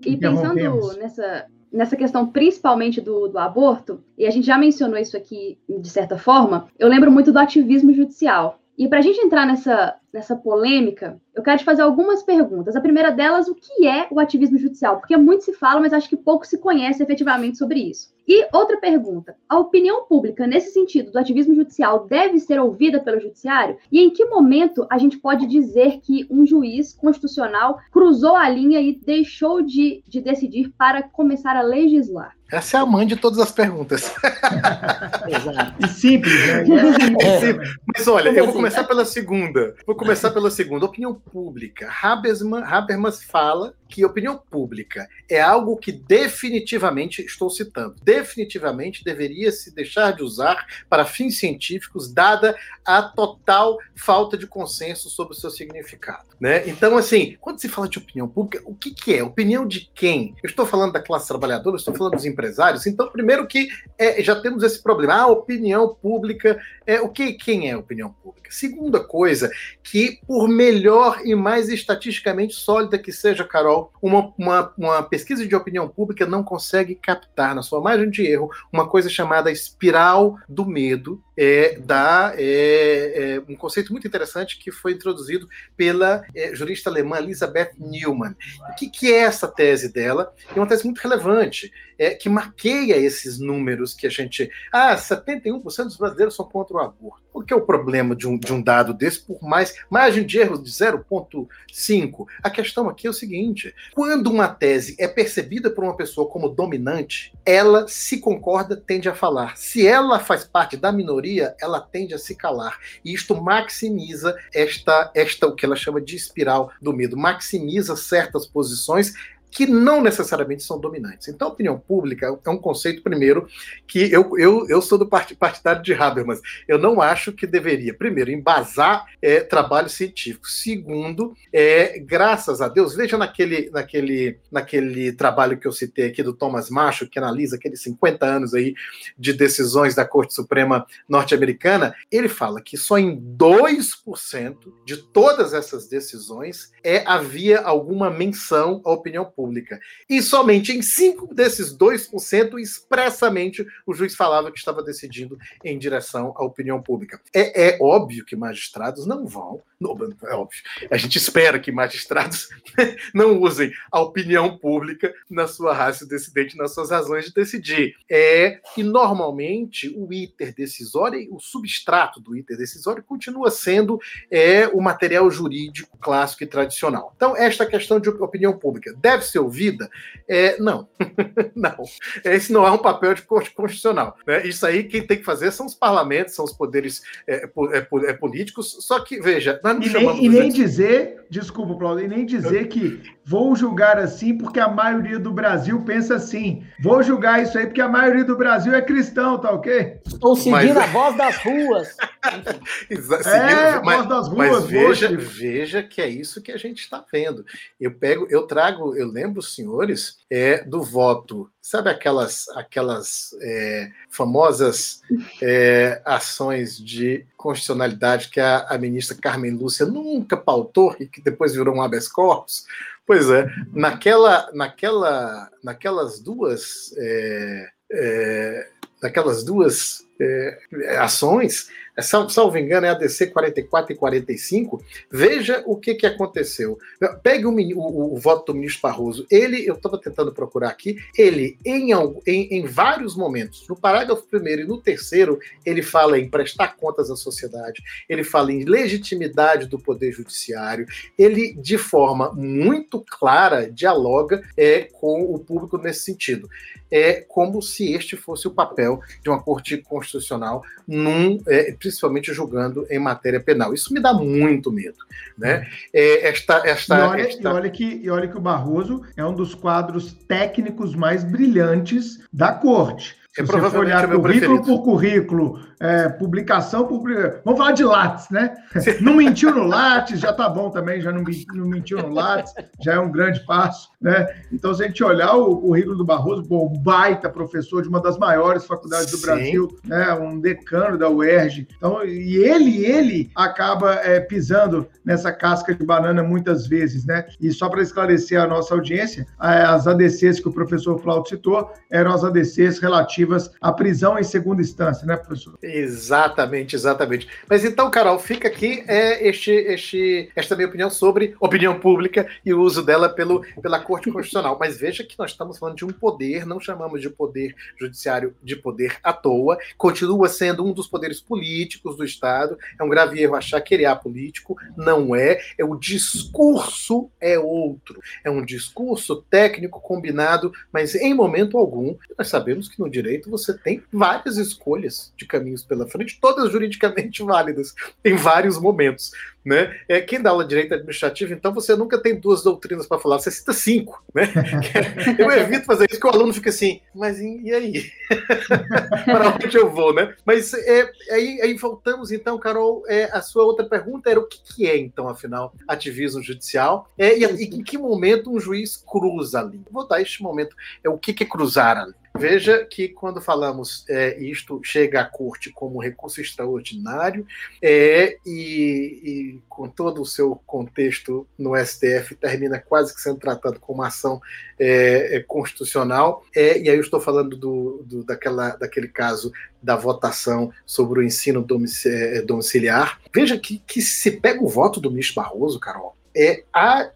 E pensando nessa, nessa questão principalmente do, do aborto, e a gente já mencionou isso aqui de certa forma, eu lembro muito do ativismo judicial. E para a gente entrar nessa, nessa polêmica, eu quero te fazer algumas perguntas. A primeira delas, o que é o ativismo judicial? Porque muito se fala, mas acho que pouco se conhece efetivamente sobre isso. E outra pergunta: a opinião pública, nesse sentido do ativismo judicial, deve ser ouvida pelo judiciário? E em que momento a gente pode dizer que um juiz constitucional cruzou a linha e deixou de, de decidir para começar a legislar? Essa é a mãe de todas as perguntas. e simples, né? É simples. Mas olha, eu vou começar pela segunda. Vou começar pela segunda. Opinião pública. Habermas, Habermas fala que opinião pública é algo que definitivamente, estou citando, definitivamente deveria se deixar de usar para fins científicos, dada a total falta de consenso sobre o seu significado. Né? Então, assim, quando se fala de opinião pública, o que, que é? Opinião de quem? Eu estou falando da classe trabalhadora, estou falando dos empresários. Então, primeiro que é, já temos esse problema. A opinião pública, é o que quem é opinião pública? Segunda coisa, que por melhor e mais estatisticamente sólida que seja, Carol, uma, uma, uma pesquisa de opinião pública não consegue captar, na sua margem de erro, uma coisa chamada espiral do medo, é, da, é, é, um conceito muito interessante que foi introduzido pela é, jurista alemã Elisabeth Neumann. O que, que, é essa tese dela? É uma tese muito relevante. É, que maqueia esses números que a gente. Ah, 71% dos brasileiros são contra o aborto. O que é o problema de um, de um dado desse, por mais margem de erro de 0,5? A questão aqui é o seguinte: quando uma tese é percebida por uma pessoa como dominante, ela se concorda, tende a falar. Se ela faz parte da minoria, ela tende a se calar. E isto maximiza esta, esta o que ela chama de espiral do medo, maximiza certas posições que não necessariamente são dominantes. Então, opinião pública é um conceito, primeiro, que eu, eu, eu sou do partidário de Habermas. Eu não acho que deveria, primeiro, embasar é, trabalho científico. Segundo, é, graças a Deus, veja naquele, naquele, naquele trabalho que eu citei aqui do Thomas Macho, que analisa aqueles 50 anos aí de decisões da Corte Suprema norte-americana, ele fala que só em 2% de todas essas decisões é havia alguma menção à opinião pública pública. E somente em 5 desses 2%, expressamente, o juiz falava que estava decidindo em direção à opinião pública. É, é óbvio que magistrados não vão, não, é óbvio, a gente espera que magistrados não usem a opinião pública na sua raça decidente, nas suas razões de decidir. É que normalmente o iter decisório, o substrato do iter decisório continua sendo é, o material jurídico clássico e tradicional. Então, esta questão de opinião pública deve ser ouvida? É, não, não. Esse não é um papel de corte constitucional. Né? Isso aí quem tem que fazer são os parlamentos, são os poderes é, é, é políticos. Só que, veja, nós não e nem, e nem dizer, desculpa, Claudio, e nem dizer que vou julgar assim porque a maioria do Brasil pensa assim. Vou julgar isso aí porque a maioria do Brasil é cristão, tá ok? Estou seguindo mas... a voz das ruas. é, a voz das ruas. Mas veja, veja que é isso que a gente está vendo. Eu pego, eu trago, eu lembro, senhores, é, do voto. Sabe aquelas, aquelas é, famosas é, ações de constitucionalidade que a, a ministra Carmen Lúcia nunca pautou e que depois virou um habeas corpus? Pois é, naquela, naquela, naquelas duas, é, é, naquelas duas é, ações, salvo engano, é a DC 44 e 45. Veja o que, que aconteceu. Pegue o, o, o voto do ministro Barroso. Ele, eu estava tentando procurar aqui, ele, em, em, em, vários momentos, no parágrafo primeiro e no terceiro, ele fala em prestar contas à sociedade, ele fala em legitimidade do Poder Judiciário, ele, de forma muito clara, dialoga é, com o público nesse sentido. É como se este fosse o papel de uma corte constitucional, num, é, principalmente julgando em matéria penal. Isso me dá muito medo. Né? É, esta, esta, e, olha, esta... E, olha que, e olha que o Barroso é um dos quadros técnicos mais brilhantes da corte. Se é você for olhar currículo preferido. por currículo, é, publicação por. Vamos falar de Lattes, né? Não mentiu no Lattes, já tá bom também, já não, não mentiu no Lattes, já é um grande passo, né? Então, se a gente olhar o currículo do Barroso, bom, baita professor de uma das maiores faculdades do Sim. Brasil, né? Um decano da UERJ. Então, e ele, ele acaba é, pisando nessa casca de banana muitas vezes, né? E só para esclarecer a nossa audiência, as ADCs que o professor Flauto citou eram as ADCs relativas relativas à prisão em segunda instância, né, professor? Exatamente, exatamente. Mas então, Carol, fica aqui é, este, este, esta minha opinião sobre opinião pública e o uso dela pelo, pela Corte Constitucional. Mas veja que nós estamos falando de um poder, não chamamos de poder judiciário de poder à toa, continua sendo um dos poderes políticos do Estado. É um grave erro achar que ele é apolítico, não é. É o discurso é outro. É um discurso técnico combinado, mas em momento algum nós sabemos que no direito direito, você tem várias escolhas de caminhos pela frente, todas juridicamente válidas, em vários momentos. Né? É, quem dá aula de direito administrativo, então você nunca tem duas doutrinas para falar, você cita cinco. Né? Eu evito fazer isso, que o aluno fica assim, mas e, aí? para onde eu vou? Né? Mas é, aí, aí voltamos então, Carol, é, a sua outra pergunta era o que, que é, então, afinal, ativismo judicial? É, e, e em que momento um juiz cruza ali? Vou dar este momento, é o que, que é cruzar ali? Veja que quando falamos é, isto chega à corte como recurso extraordinário é, e, e, com todo o seu contexto no STF termina quase que sendo tratado como ação é, é constitucional. É, e aí eu estou falando do, do, daquela, daquele caso da votação sobre o ensino é, domiciliar. Veja que, que se pega o voto do ministro Barroso, Carol, é, há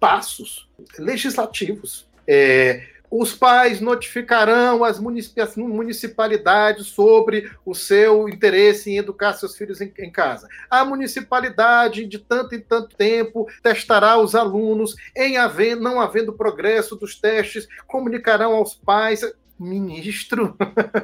passos legislativos. É, os pais notificarão as municipalidades sobre o seu interesse em educar seus filhos em, casa. A municipalidade, de tanto em tanto tempo, testará os alunos, em haver, não havendo progresso dos testes, comunicarão aos pais ministro.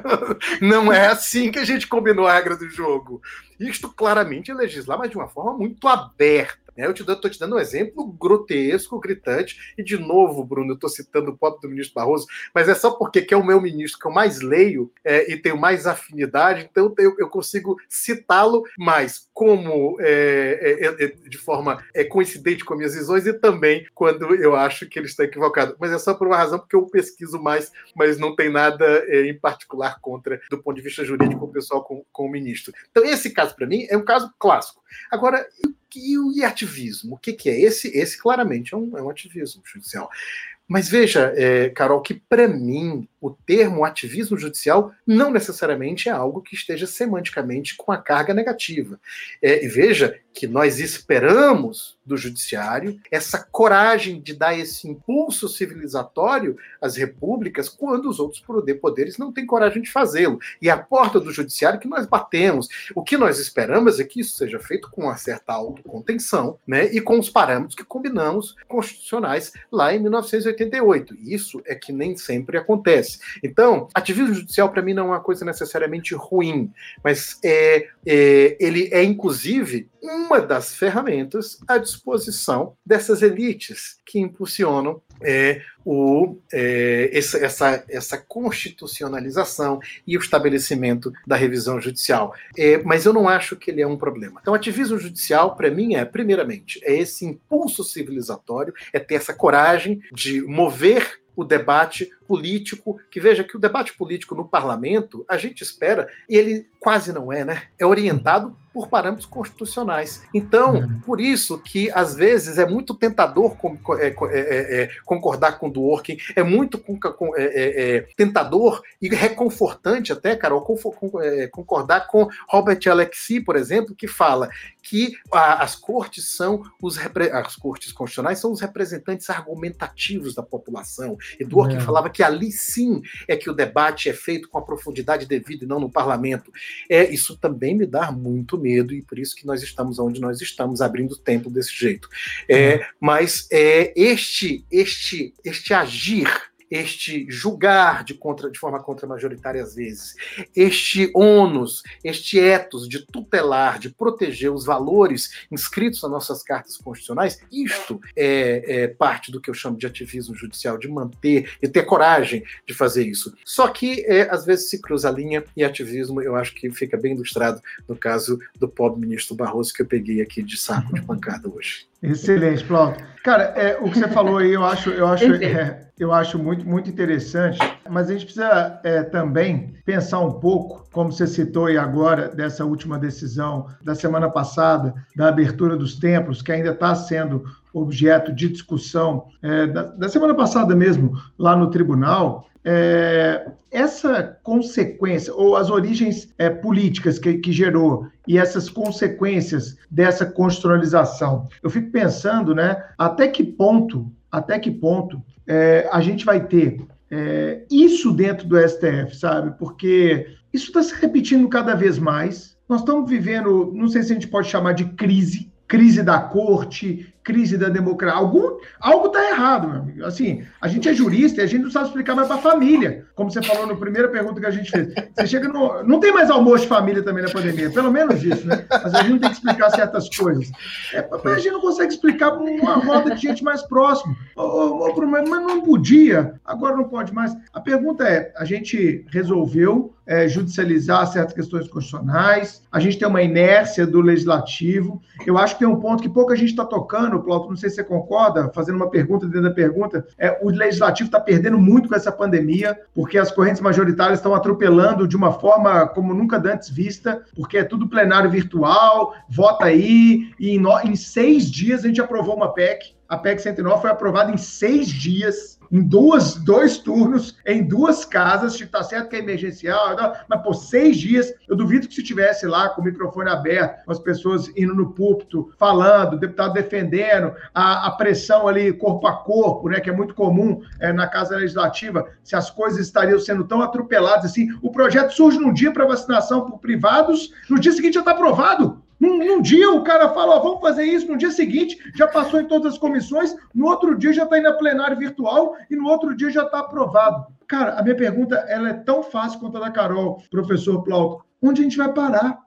Não é assim que a gente combinou a regra do jogo. Isto claramente é legislar, mas de uma forma muito aberta. Né? Eu estou te dando um exemplo grotesco, gritante, e de novo, Bruno, eu estou citando o próprio do ministro Barroso, mas é só porque que é o meu ministro que eu mais leio é, e tenho mais afinidade, então eu, eu consigo citá-lo mais como é, é, é de forma é, coincidente com minhas visões e também quando eu acho que ele está equivocado. Mas é só por uma razão porque eu pesquiso mais, mas não tem nada é, em particular contra, do ponto de vista jurídico, o pessoal com, com o ministro. Então, esse caso, para mim, é um caso clássico. Agora, e o ativismo? O que, que é? Esse, esse claramente é um, é um ativismo judicial. Mas veja, é, Carol, que para mim o termo ativismo judicial não necessariamente é algo que esteja semanticamente com a carga negativa. É, e veja que nós esperamos do judiciário essa coragem de dar esse impulso civilizatório às repúblicas quando os outros poderes não têm coragem de fazê-lo. E é a porta do judiciário que nós batemos. O que nós esperamos é que isso seja feito com uma certa autocontenção né, e com os parâmetros que combinamos constitucionais lá em 1988. Isso é que nem sempre acontece. Então, ativismo judicial para mim não é uma coisa necessariamente ruim, mas é, é ele é inclusive uma das ferramentas à disposição dessas elites que impulsionam é, o, é, essa, essa, essa, constitucionalização e o estabelecimento da revisão judicial. É, mas eu não acho que ele é um problema. Então, ativismo judicial, para mim, é, primeiramente, é esse impulso civilizatório, é ter essa coragem de mover o debate político, que veja que o debate político no parlamento, a gente espera, e ele quase não é, né? É orientado por parâmetros constitucionais. Então, uhum. por isso que às vezes é muito tentador com, é, é, é, é, concordar com o Dworkin, é muito com, com, é, é, tentador e reconfortante até, Carol, concordar com Robert Alexi, por exemplo, que fala que a, as cortes são os as cortes constitucionais são os representantes argumentativos da população. E Dworkin falava que ali sim é que o debate é feito com a profundidade devida e não no parlamento. É, isso também me dá muito medo e por isso que nós estamos onde nós estamos, abrindo o tempo desse jeito. É, uhum. Mas é, este, este, este agir este julgar de, contra, de forma contra-majoritária às vezes, este ônus, este etos de tutelar, de proteger os valores inscritos nas nossas cartas constitucionais, isto é, é parte do que eu chamo de ativismo judicial, de manter e ter coragem de fazer isso. Só que é, às vezes se cruza a linha e ativismo eu acho que fica bem ilustrado no caso do pobre ministro Barroso que eu peguei aqui de saco de pancada hoje. Excelente, Plauto. Cara, é, o que você falou aí, eu acho, eu acho, é, eu acho muito, muito interessante, mas a gente precisa é, também pensar um pouco, como você citou aí agora, dessa última decisão da semana passada, da abertura dos templos, que ainda está sendo objeto de discussão é, da, da, semana passada mesmo, lá no tribunal, é, essa consequência, ou as origens é, políticas que, que gerou e essas consequências dessa constitucionalização, eu fico pensando, né, até que ponto, até que ponto é, a gente vai ter é, isso dentro do STF, sabe? Porque isso está se repetindo cada vez mais. Nós estamos vivendo, não sei se a gente pode chamar de crise, crise da corte, crise da democracia. Algum, algo está errado, meu amigo. Assim, a gente é jurista e a gente não sabe explicar mais para a família, como você falou na primeira pergunta que a gente fez. Você chega no. Não tem mais almoço de família também na pandemia, pelo menos isso, né? Mas a gente não tem que explicar certas coisas. É, a gente não consegue explicar para uma roda de gente mais próxima. Mas não podia, agora não pode mais. A pergunta é: a gente resolveu é, judicializar certas questões constitucionais, a gente tem uma inércia do legislativo. Eu acho que tem um ponto que pouca gente está tocando ano, Plauto, não sei se você concorda, fazendo uma pergunta dentro da pergunta, é, o legislativo está perdendo muito com essa pandemia, porque as correntes majoritárias estão atropelando de uma forma como nunca antes vista, porque é tudo plenário virtual, vota aí, e em, no, em seis dias a gente aprovou uma PEC a PEC 109 foi aprovada em seis dias. Em duas, dois turnos, em duas casas, está certo que é emergencial, mas por seis dias, eu duvido que se tivesse lá com o microfone aberto, as pessoas indo no púlpito, falando, o deputado defendendo, a, a pressão ali corpo a corpo, né, que é muito comum é, na Casa Legislativa, se as coisas estariam sendo tão atropeladas assim. O projeto surge num dia para vacinação por privados, no dia seguinte já está aprovado. Num, num, dia o cara fala, ó, vamos fazer isso, no dia seguinte já passou em todas as comissões, no outro dia já está indo na plenário virtual e no outro dia já está aprovado. Cara, a minha pergunta ela é tão fácil quanto a da Carol, professor Plauto. Onde a gente vai parar?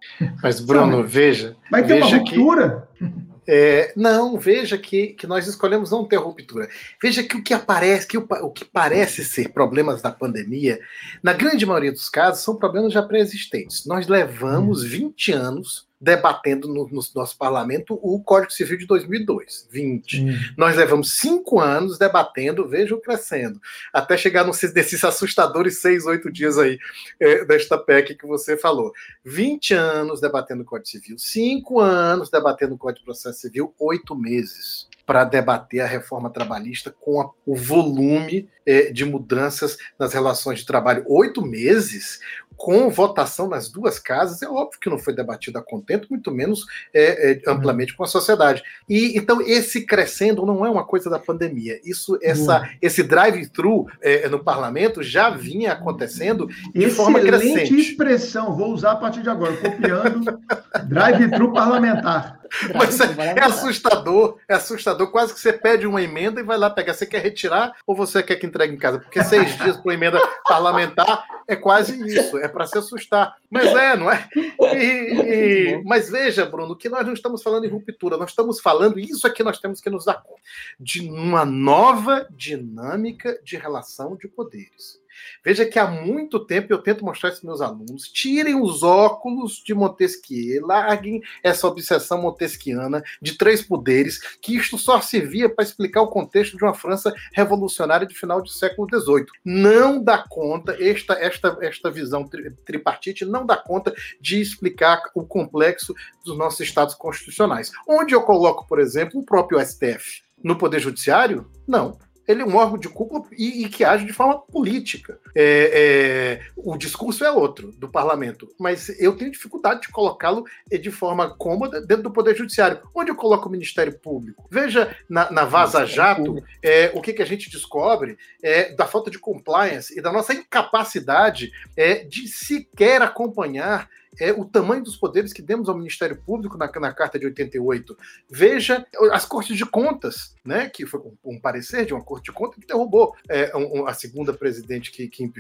Mas, Bruno, Sabe? veja. Vai ter veja uma ruptura? Que... É, não, veja que, que nós escolhemos não ter ruptura. Veja que o que aparece, que o, o que parece ser problemas da pandemia, na grande maioria dos casos, são problemas já pré-existentes. Nós levamos 20 hum. anos debatendo no, no, nosso parlamento o Código Civil de 2002, 20. Hum. Nós levamos cinco anos debatendo, vejo crescendo, até chegar nesses assustadores seis, oito dias aí é, desta PEC que você falou. 20 anos debatendo o Código Civil, cinco anos debatendo o Código de Processo Civil, oito meses para debater a reforma trabalhista com a, o volume é, de mudanças nas relações de trabalho. Oito meses, com votação nas duas casas, é óbvio que não foi debatido a contento, muito menos é, é, amplamente com a sociedade. E então esse crescendo não é uma coisa da pandemia. Isso, essa, esse drive-thru é, no parlamento já vinha acontecendo de Excelente forma crescente. expressão, vou usar a partir de agora, copiando drive-thru parlamentar. Mas é, é, assustador, é assustador. Quase que você pede uma emenda e vai lá pegar. Você quer retirar ou você quer que entregue em casa? Porque seis dias para emenda parlamentar é quase isso. É para se assustar. Mas é, não é? E, e, mas veja, Bruno, que nós não estamos falando em ruptura, nós estamos falando, isso aqui nós temos que nos dar conta, de uma nova dinâmica de relação de poderes. Veja que há muito tempo eu tento mostrar isso para meus alunos. Tirem os óculos de Montesquieu, larguem essa obsessão montesquiana de três poderes, que isto só servia para explicar o contexto de uma França revolucionária de final do século XVIII. Não dá conta, esta, esta, esta visão tripartite não dá conta de explicar o complexo dos nossos estados constitucionais. Onde eu coloco, por exemplo, o próprio STF? No Poder Judiciário? Não ele é um órgão de cúpula e, e que age de forma política. É, é, o discurso é outro do parlamento, mas eu tenho dificuldade de colocá-lo eh, de forma cômoda dentro do Poder Judiciário. Onde eu coloco o Ministério Público? Veja na, na Vaza Jato é, o que, que a gente descobre é, da falta de compliance e da nossa incapacidade é, de sequer acompanhar é o tamanho dos poderes que demos ao Ministério Público na, na Carta de 88. Veja as Cortes de Contas, né, que foi um, um parecer de uma Corte de Contas que derrubou é, um, a segunda presidente que, que.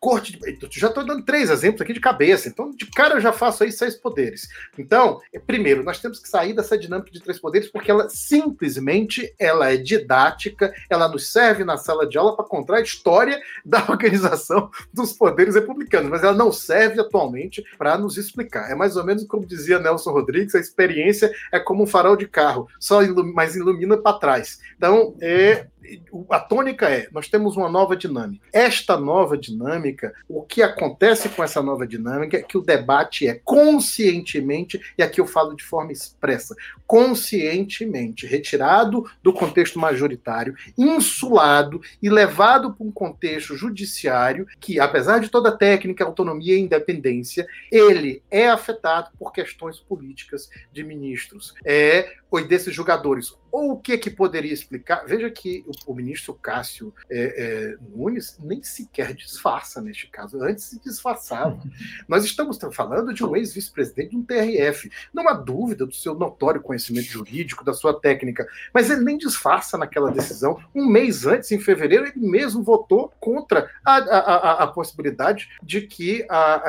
Corte de, já estou dando três exemplos aqui de cabeça, então de cara eu já faço aí seis poderes. Então, é, primeiro, nós temos que sair dessa dinâmica de três poderes porque ela simplesmente ela é didática, ela nos serve na sala de aula para contar a história da organização dos poderes republicanos, mas ela não serve atualmente para nos explicar. É mais ou menos como dizia Nelson Rodrigues, a experiência é como um farol de carro, só ilum mas ilumina para trás. Então, é, a tônica é: nós temos uma nova dinâmica. Esta nova dinâmica, o que acontece com essa nova dinâmica é que o debate é conscientemente, e aqui eu falo de forma expressa, conscientemente retirado do contexto majoritário, insulado e levado para um contexto judiciário que, apesar de toda a técnica, autonomia e independência, ele é afetado por questões políticas de ministros. É ou desses jogadores. Ou o que que poderia explicar? Veja que o, o ministro Cássio é, é, Nunes nem sequer disfarça neste caso. Antes se disfarçava. Nós estamos falando de um ex-vice-presidente de um TRF. Não há dúvida do seu notório conhecimento jurídico, da sua técnica, mas ele nem disfarça naquela decisão. Um mês antes, em fevereiro, ele mesmo votou contra a, a, a, a possibilidade de que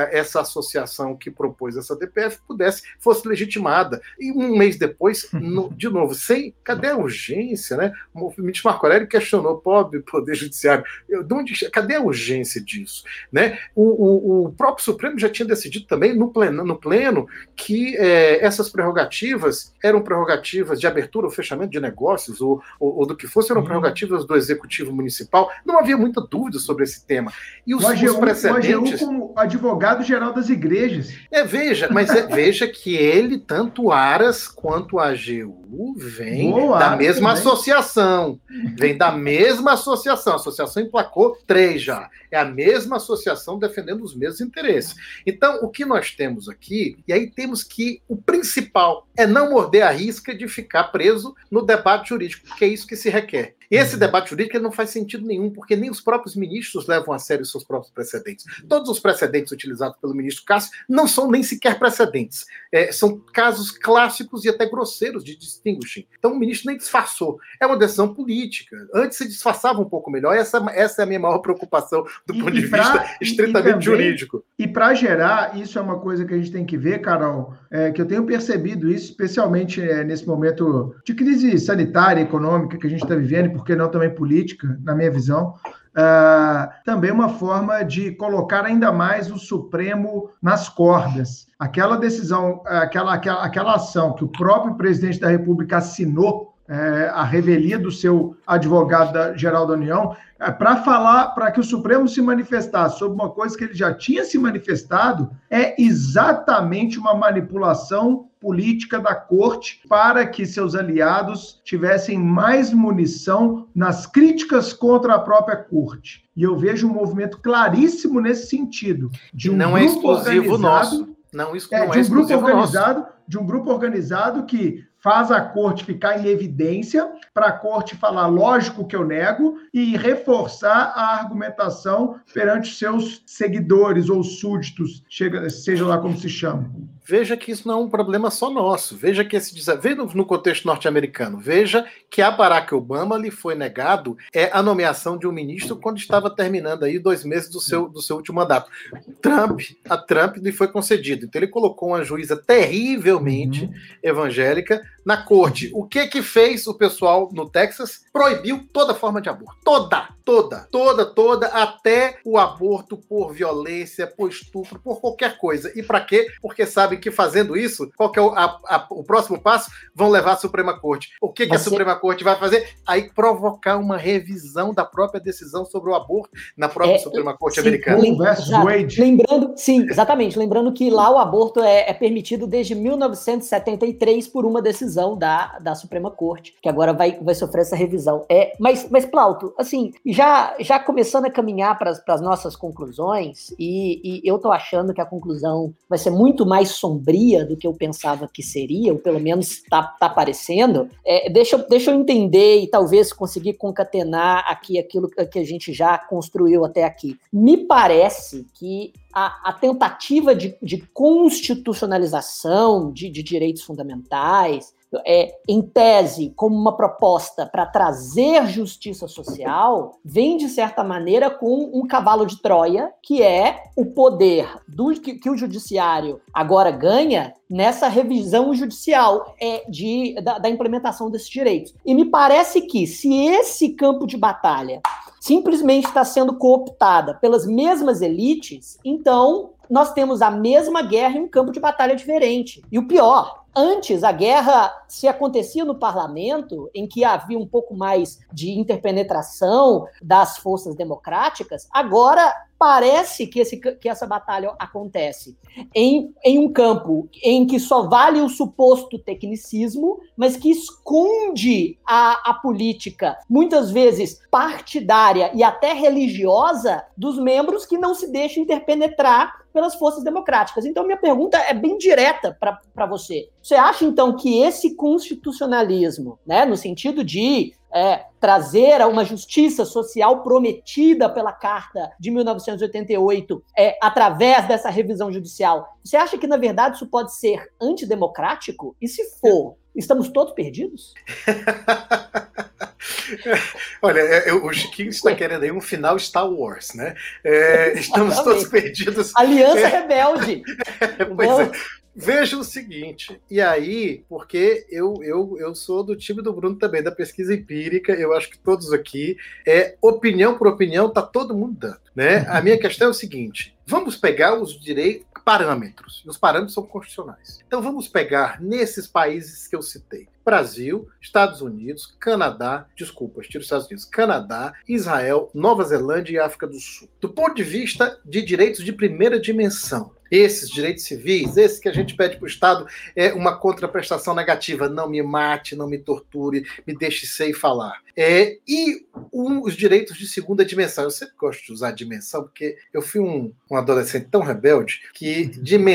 essa associação que propôs essa DPF pudesse fosse legitimada. E um mês depois no, de novo, sem. Cadê a urgência, né? O Mitch Marco Aurélio questionou, pobre Poder Judiciário. De onde, cadê a urgência disso? Né? O, o, o próprio Supremo já tinha decidido também no pleno, no pleno que é, essas prerrogativas eram prerrogativas de abertura ou fechamento de negócios, ou, ou, ou do que fosse, eram uhum. prerrogativas do Executivo Municipal. Não havia muita dúvida sobre esse tema. E os, AGU, os precedentes. O como advogado-geral das igrejas. É, veja, mas é, veja que ele, tanto Aras quanto a AGU vem Da mesma associação. Vem da mesma associação. A associação emplacou três já. É a mesma associação defendendo os mesmos interesses. Então, o que nós temos aqui, e aí temos que o principal é não morder a risca de ficar preso no debate jurídico, porque é isso que se requer. E esse uhum. debate jurídico não faz sentido nenhum, porque nem os próprios ministros levam a sério os seus próprios precedentes. Todos os precedentes utilizados pelo ministro Cássio não são nem sequer precedentes. É, são casos clássicos e até grosseiros de distinguishing. Então o ministro nem disfarçou. É uma decisão política. Antes se disfarçava um pouco melhor. Essa, essa é a minha maior preocupação do e, ponto de pra, vista estritamente e também, jurídico. E para gerar, isso é uma coisa que a gente tem que ver, Carol, é, que eu tenho percebido isso, especialmente é, nesse momento de crise sanitária, econômica que a gente está vivendo, por que não também política, na minha visão, uh, também uma forma de colocar ainda mais o Supremo nas cordas. Aquela decisão, aquela, aquela, aquela ação que o próprio presidente da República assinou é, a revelia do seu advogado-geral da União, é, para falar, para que o Supremo se manifestasse sobre uma coisa que ele já tinha se manifestado, é exatamente uma manipulação política da corte para que seus aliados tivessem mais munição nas críticas contra a própria corte. E eu vejo um movimento claríssimo nesse sentido. De um não é exclusivo nosso. Não, isso é, não de um é grupo organizado, nosso. de um grupo organizado que faz a corte ficar em evidência, para a corte falar, lógico que eu nego, e reforçar a argumentação perante seus seguidores ou súditos, seja lá como se chama. Veja que isso não é um problema só nosso. Veja que esse veja no contexto norte-americano. Veja que a Barack Obama lhe foi negado é a nomeação de um ministro quando estava terminando aí dois meses do seu, do seu último mandato. Trump, a Trump lhe foi concedido. Então ele colocou uma juíza terrivelmente uhum. evangélica na corte. O que que fez o pessoal no Texas? Proibiu toda forma de aborto. Toda, toda, toda, toda, até o aborto por violência, por estupro, por qualquer coisa. E para quê? Porque sabem que fazendo isso, qual que é o, a, a, o próximo passo? Vão levar à Suprema Corte. O que, que a Suprema Corte vai fazer? Aí provocar uma revisão da própria decisão sobre o aborto na própria é, Suprema Corte sim, americana. Lembrando, sim, exatamente. Lembrando que lá o aborto é, é permitido desde 1973 por uma decisão decisão da, da Suprema Corte, que agora vai, vai sofrer essa revisão. É, mas, mas, Plauto, assim, já, já começando a caminhar para as nossas conclusões, e, e eu estou achando que a conclusão vai ser muito mais sombria do que eu pensava que seria, ou pelo menos está tá parecendo, é, deixa, deixa eu entender e talvez conseguir concatenar aqui aquilo que a gente já construiu até aqui. Me parece que a, a, tentativa de, de constitucionalização de, de, direitos fundamentais, é, em tese, como uma proposta para trazer justiça social, vem, de certa maneira, com um cavalo de Troia, que é o poder do, que, que o judiciário agora ganha nessa revisão judicial é, de, da, da implementação desses direitos. E me parece que, se esse campo de batalha simplesmente está sendo cooptada pelas mesmas elites, então nós temos a mesma guerra em um campo de batalha diferente. E o pior, Antes, a guerra se acontecia no parlamento, em que havia um pouco mais de interpenetração das forças democráticas, agora parece que, esse, que essa batalha acontece em, em um campo em que só vale o suposto tecnicismo, mas que esconde a, a política, muitas vezes partidária e até religiosa, dos membros que não se deixam interpenetrar pelas forças democráticas. Então, minha pergunta é bem direta para você. Você acha, então, que esse constitucionalismo, né, no sentido de é, trazer a uma justiça social prometida pela Carta de 1988 é, através dessa revisão judicial, você acha que, na verdade, isso pode ser antidemocrático? E se for, estamos todos perdidos? Olha, é, o Chiquinho está querendo aí um final Star Wars, né? É, estamos todos perdidos. Aliança é. Rebelde. pois é. Veja o seguinte, e aí, porque eu, eu, eu sou do time do Bruno também, da pesquisa empírica, eu acho que todos aqui, é opinião por opinião, tá todo mundo dando. Né? A minha questão é o seguinte: vamos pegar os direitos, parâmetros, e os parâmetros são constitucionais. Então vamos pegar nesses países que eu citei: Brasil, Estados Unidos, Canadá, desculpa, tiro os Estados Unidos, Canadá, Israel, Nova Zelândia e África do Sul. Do ponto de vista de direitos de primeira dimensão, esses direitos civis, esse que a gente pede para o Estado é uma contraprestação negativa, não me mate, não me torture, me deixe ser e falar. É, e um, os direitos de segunda dimensão. Eu sempre gosto de usar dimensão, porque eu fui um, um adolescente tão rebelde que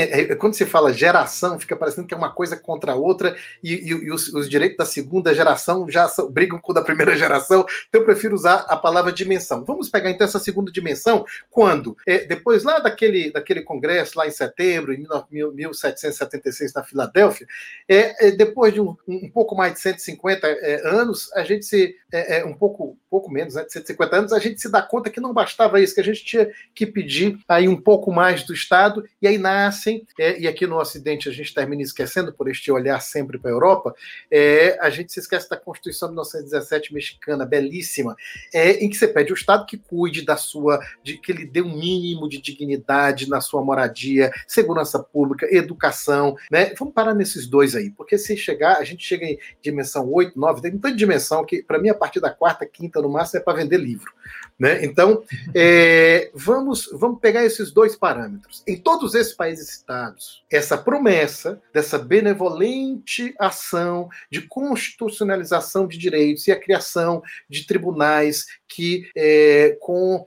é, quando se fala geração, fica parecendo que é uma coisa contra a outra, e, e, e os, os, direitos da segunda geração já são, brigam com o da primeira geração, então eu prefiro usar a palavra dimensão. Vamos pegar então essa segunda dimensão, quando, é, depois lá daquele, daquele congresso, lá em setembro, em 1776, na Filadélfia, é, é, depois de um, um, pouco mais de 150 é, anos, a gente se é, é, um pouco, pouco menos, né, de 150 anos, a gente se dá conta que não bastava isso, que a gente tinha que pedir aí um pouco mais do Estado, e aí nascem, é, e aqui no Ocidente a gente termina esquecendo por este olhar sempre para a Europa, é, a gente se esquece da Constituição de 1917 mexicana, belíssima, em que você pede o Estado que cuide da sua, de que ele dê um mínimo de dignidade na sua moradia, segurança pública, educação, né? Vamos parar nesses dois aí, porque se chegar, a gente chega em dimensão 8, 9, tem muita dimensão que, para mim, a partir da quarta, quinta, no máximo, é para vender livro. Né? Então, é, vamos, vamos pegar esses dois parâmetros. Em todos esses países citados, essa promessa dessa benevolente ação de constitucionalização de direitos e a criação de tribunais que, é, com,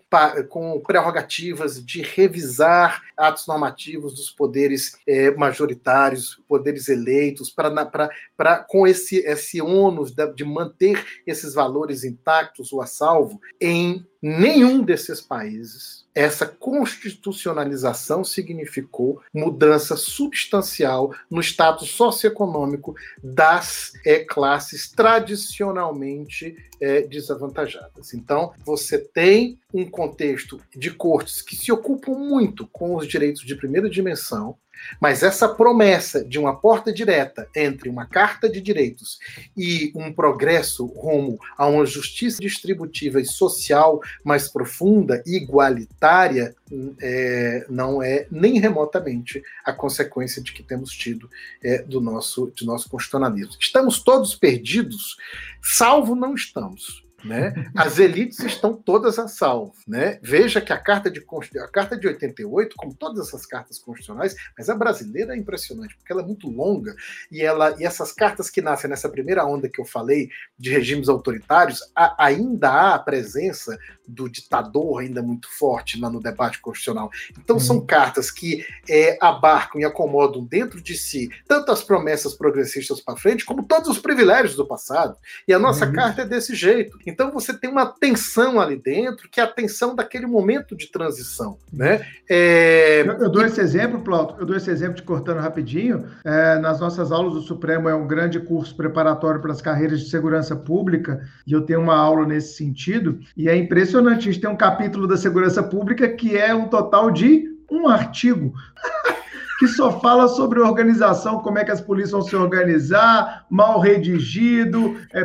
com prerrogativas de revisar atos normativos dos poderes é, majoritários, poderes eleitos, para com esse, esse ônus de manter esses valores intactos ou a salvo, em nenhum desses países essa constitucionalização significou mudança substancial no status socioeconômico das é, classes tradicionalmente é, desavantajadas. Então, você tem um contexto de cortes que se ocupam muito com os direitos de primeira dimensão, mas essa promessa de uma porta direta entre uma carta de direitos e um progresso rumo a uma justiça distributiva e social mais profunda e igualitária é, não é nem remotamente a consequência de que temos tido é, do nosso, de nosso constitucionalismo. Estamos todos perdidos, salvo não estamos. Né? As elites estão todas a salvo. Né? Veja que a carta, de, a carta de 88, como todas essas cartas constitucionais, mas a brasileira é impressionante, porque ela é muito longa, e, ela, e essas cartas que nascem nessa primeira onda que eu falei, de regimes autoritários, a, ainda há a presença do ditador ainda muito forte lá no debate constitucional. Então, são uhum. cartas que é, abarcam e acomodam dentro de si tanto as promessas progressistas para frente, como todos os privilégios do passado. E a nossa uhum. carta é desse jeito. Então você tem uma tensão ali dentro, que é a tensão daquele momento de transição. Né? É... Eu, eu, dou esse exemplo, Plauto, eu dou esse exemplo te cortando rapidinho. É, nas nossas aulas, o Supremo é um grande curso preparatório para as carreiras de segurança pública, e eu tenho uma aula nesse sentido, e é impressionante, a gente tem um capítulo da segurança pública que é um total de um artigo. que só fala sobre organização, como é que as polícias vão se organizar, mal redigido, é,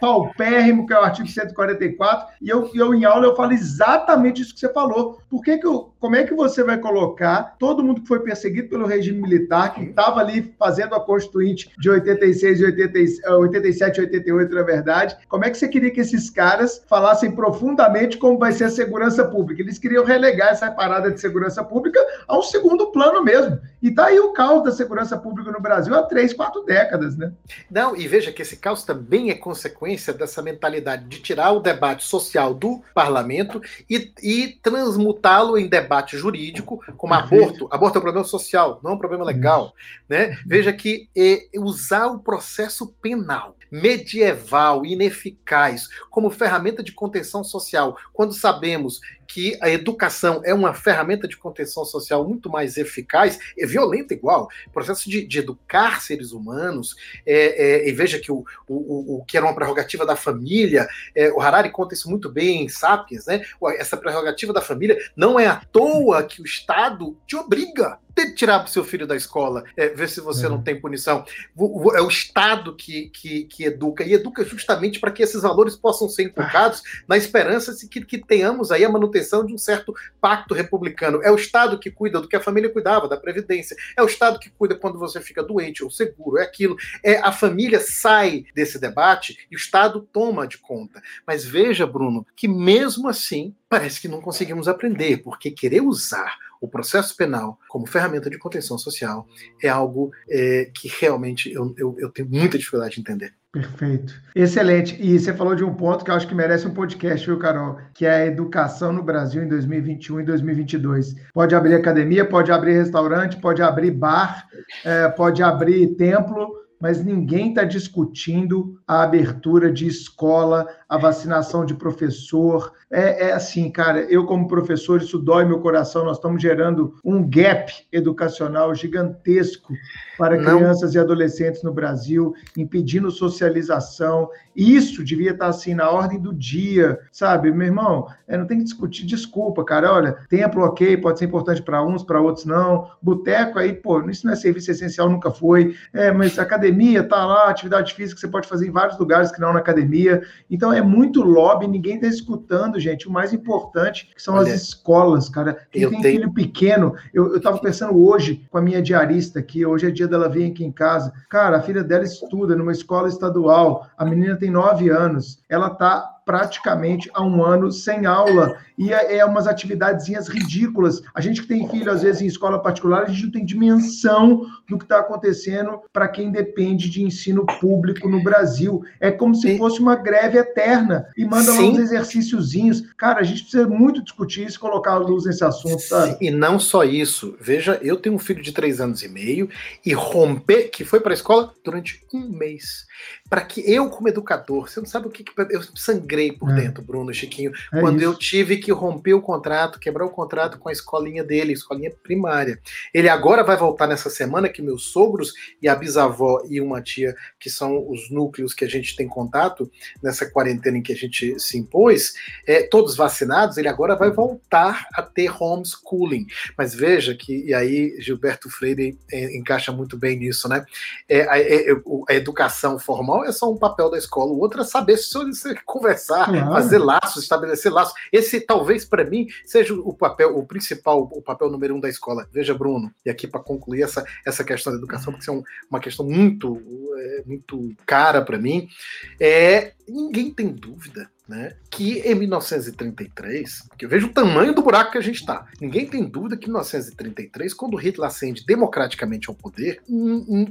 paupérrimo, que é o artigo 144, e eu, eu em aula eu falo exatamente isso que você falou. Por que que eu, como é que você vai colocar todo mundo que foi perseguido pelo regime militar, que estava ali fazendo a Constituinte de 86 e 87 e 88, na verdade, como é que você queria que esses caras falassem profundamente como vai ser a segurança pública? Eles queriam relegar essa parada de segurança pública a um segundo plano mesmo. E tá aí o caos da segurança pública no Brasil há três, quatro décadas, né? Não, e veja que esse caos também é consequência dessa mentalidade de tirar o debate social do parlamento e, e transmutá-lo em debate jurídico, como aborto. Aborto é um problema social, não é um problema legal. Né? Veja que é, usar o processo penal medieval, ineficaz, como ferramenta de contenção social, quando sabemos que a educação é uma ferramenta de contenção social muito mais eficaz, é violenta igual. O processo de, de educar seres humanos, é, é, e veja que o, o, o, que era uma prerrogativa da família, é, o Harari conta isso muito bem em Sapiens, né? Essa prerrogativa da família não é à toa que o Estado te obriga tirar o seu filho da escola, é, ver se você não uhum. tem punição. O, é o Estado que, que, que, educa, e educa justamente para que esses valores possam ser inculcados ah. na esperança de que, que tenhamos aí a manutenção de um certo pacto republicano. É o Estado que cuida do que a família cuidava, da Previdência. É o Estado que cuida quando você fica doente ou seguro, é aquilo. É A família sai desse debate e o Estado toma de conta. Mas veja, Bruno, que mesmo assim parece que não conseguimos aprender, porque querer usar o processo penal como ferramenta de contenção social é algo é, que realmente eu, eu, eu tenho muita dificuldade de entender. Perfeito. Excelente. E você falou de um ponto que eu acho que merece um podcast, viu, Carol? Que é a educação no Brasil em 2021 e 2022. Pode abrir academia, pode abrir restaurante, pode abrir bar, é, pode abrir templo, mas ninguém está discutindo a abertura de escola, a vacinação de professor. É, é, assim, cara, eu como professor, isso dói meu coração. Nós estamos gerando um gap educacional gigantesco para Não. crianças e adolescentes no Brasil, impedindo socialização. Isso devia estar assim na ordem do dia, sabe? Meu irmão, é, não tem que discutir desculpa, cara. Olha, templo, ok, pode ser importante para uns, para outros não. Boteco aí, pô, isso não é serviço essencial, nunca foi. É, mas academia tá lá, atividade física você pode fazer em vários lugares que não na academia. Então é muito lobby, ninguém está escutando, gente. O mais importante são Olha, as escolas, cara. Quem tem tenho... filho pequeno, eu estava pensando hoje com a minha diarista aqui, hoje é dia dela vir aqui em casa. Cara, a filha dela estuda numa escola estadual, a menina tem nove anos, ela está praticamente há um ano sem aula e é, é umas atividadezinhas ridículas. A gente que tem filho, às vezes, em escola particular, a gente não tem dimensão do que está acontecendo para quem depende de ensino público no Brasil. É como se fosse uma greve eterna e manda Sim. lá uns exercíciozinhos. Cara, a gente precisa muito discutir isso colocar a luz nesse assunto, sabe? E não só isso. Veja, eu tenho um filho de três anos e meio e romper, que foi para a escola durante um mês para que eu, como educador, você não sabe o que, que eu sangrei por é. dentro, Bruno Chiquinho, é quando isso. eu tive que romper o contrato, quebrar o contrato com a escolinha dele, escolinha primária. Ele agora vai voltar nessa semana que meus sogros e a bisavó e uma tia, que são os núcleos que a gente tem contato nessa quarentena em que a gente se impôs, é, todos vacinados, ele agora vai voltar a ter homeschooling. Mas veja que, e aí Gilberto Freire é, encaixa muito bem nisso, né? A, é, é, a educação formal é só um papel da escola, o outro é saber se conversar, claro. fazer laços, estabelecer laços. Esse talvez para mim seja o papel, o principal, o papel número um da escola. Veja, Bruno, e aqui para concluir essa, essa questão da educação, porque isso é um, uma questão muito, é, muito cara para mim, é ninguém tem dúvida né, que em 1933, que eu vejo o tamanho do buraco que a gente está, ninguém tem dúvida que em 1933, quando Hitler ascende democraticamente ao poder,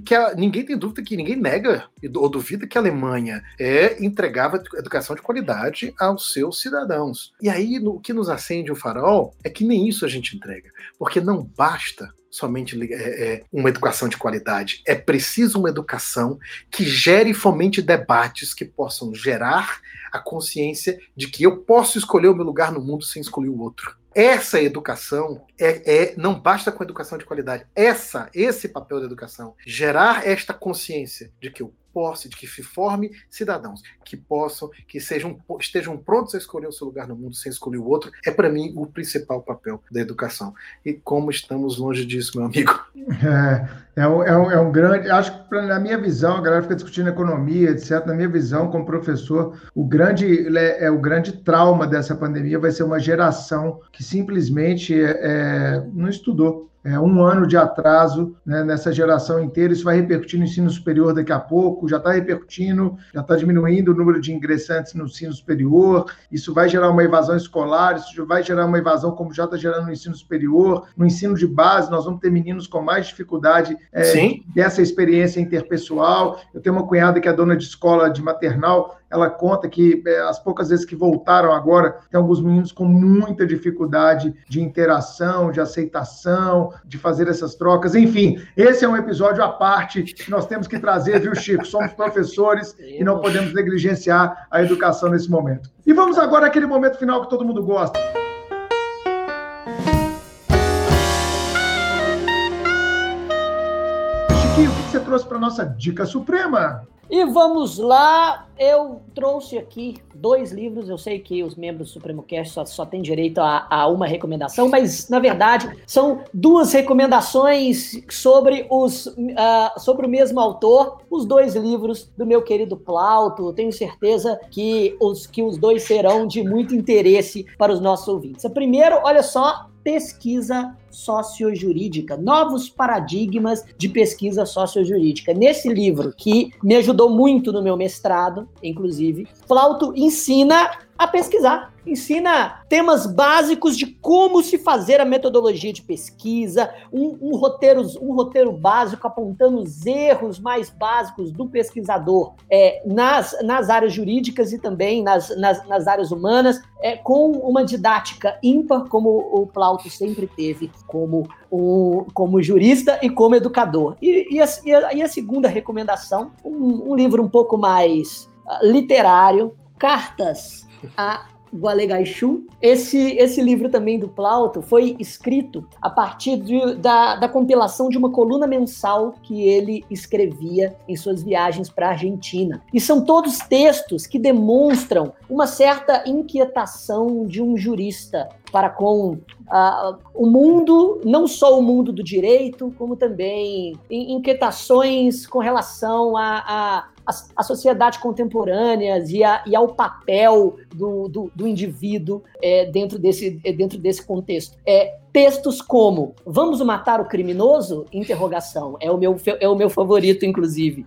que a, ninguém tem dúvida que ninguém nega ou duvida que a Alemanha é, entregava educação de qualidade aos seus cidadãos. E aí no, o que nos acende o farol é que nem isso a gente entrega, porque não basta somente é, é, uma educação de qualidade. É preciso uma educação que gere e fomente debates que possam gerar a consciência de que eu posso escolher o meu lugar no mundo sem escolher o outro. Essa educação é, é, não basta com educação de qualidade. Essa, esse papel da educação, gerar esta consciência de que eu posse, de que se forme cidadãos que possam, que sejam, estejam prontos a escolher o seu lugar no mundo sem escolher o outro, é para mim o principal papel da educação. E como estamos longe disso, meu amigo? É, é, um, é, um, é um grande. Acho que, na minha visão, a galera fica discutindo economia, etc. Na minha visão, como professor, o grande, é, o grande trauma dessa pandemia vai ser uma geração que simplesmente é, é não estudou é, um ano de atraso né, nessa geração inteira. Isso vai repercutir no ensino superior daqui a pouco, já está repercutindo, já está diminuindo o número de ingressantes no ensino superior. Isso vai gerar uma evasão escolar, isso vai gerar uma evasão, como já está gerando no ensino superior. No ensino de base, nós vamos ter meninos com mais dificuldade é, dessa experiência interpessoal. Eu tenho uma cunhada que é dona de escola de maternal, ela conta que é, as poucas vezes que voltaram agora, tem alguns meninos com muita dificuldade de interação, de aceitação, de fazer essas trocas. Enfim, esse é um episódio à parte que nós temos que trazer, viu, Chico? Somos professores e não podemos negligenciar a educação nesse momento. E vamos agora àquele momento final que todo mundo gosta. Trouxe para nossa dica suprema? E vamos lá, eu trouxe aqui dois livros. Eu sei que os membros do Supremo Cast só, só têm direito a, a, uma recomendação, mas na verdade são duas recomendações sobre, os, uh, sobre o mesmo autor, os dois livros do meu querido Plauto. Tenho certeza que os, que os dois serão de muito interesse para os nossos ouvintes. Primeiro, olha só, pesquisa sociojurídica, novos paradigmas de pesquisa sociojurídica. Nesse livro, que me ajudou muito no meu mestrado, inclusive, Flauto ensina a pesquisar. Ensina temas básicos de como se fazer a metodologia de pesquisa, um, um, roteiro, um roteiro básico apontando os erros mais básicos do pesquisador é, nas, nas áreas jurídicas e também nas, nas, nas áreas humanas, é, com uma didática ímpar, como o Plauto sempre teve como, um, como jurista e como educador. E, e, a, e, a, segunda recomendação, um, um livro um pouco mais uh, literário, Cartas a Gualegaixu. Esse, esse livro também do Plauto foi escrito a partir de, da, da compilação de uma coluna mensal que ele escrevia em suas viagens para a Argentina. E são todos textos que demonstram uma certa inquietação de um jurista para com uh, o mundo, não só o mundo do direito, como também inquietações com relação a, a a, sociedade contemporânea e, a, e, ao papel do, do, do indivíduo é, dentro, desse, é, dentro desse contexto. É, textos como Vamos matar o criminoso? Interrogação. É o meu, é o meu favorito, inclusive.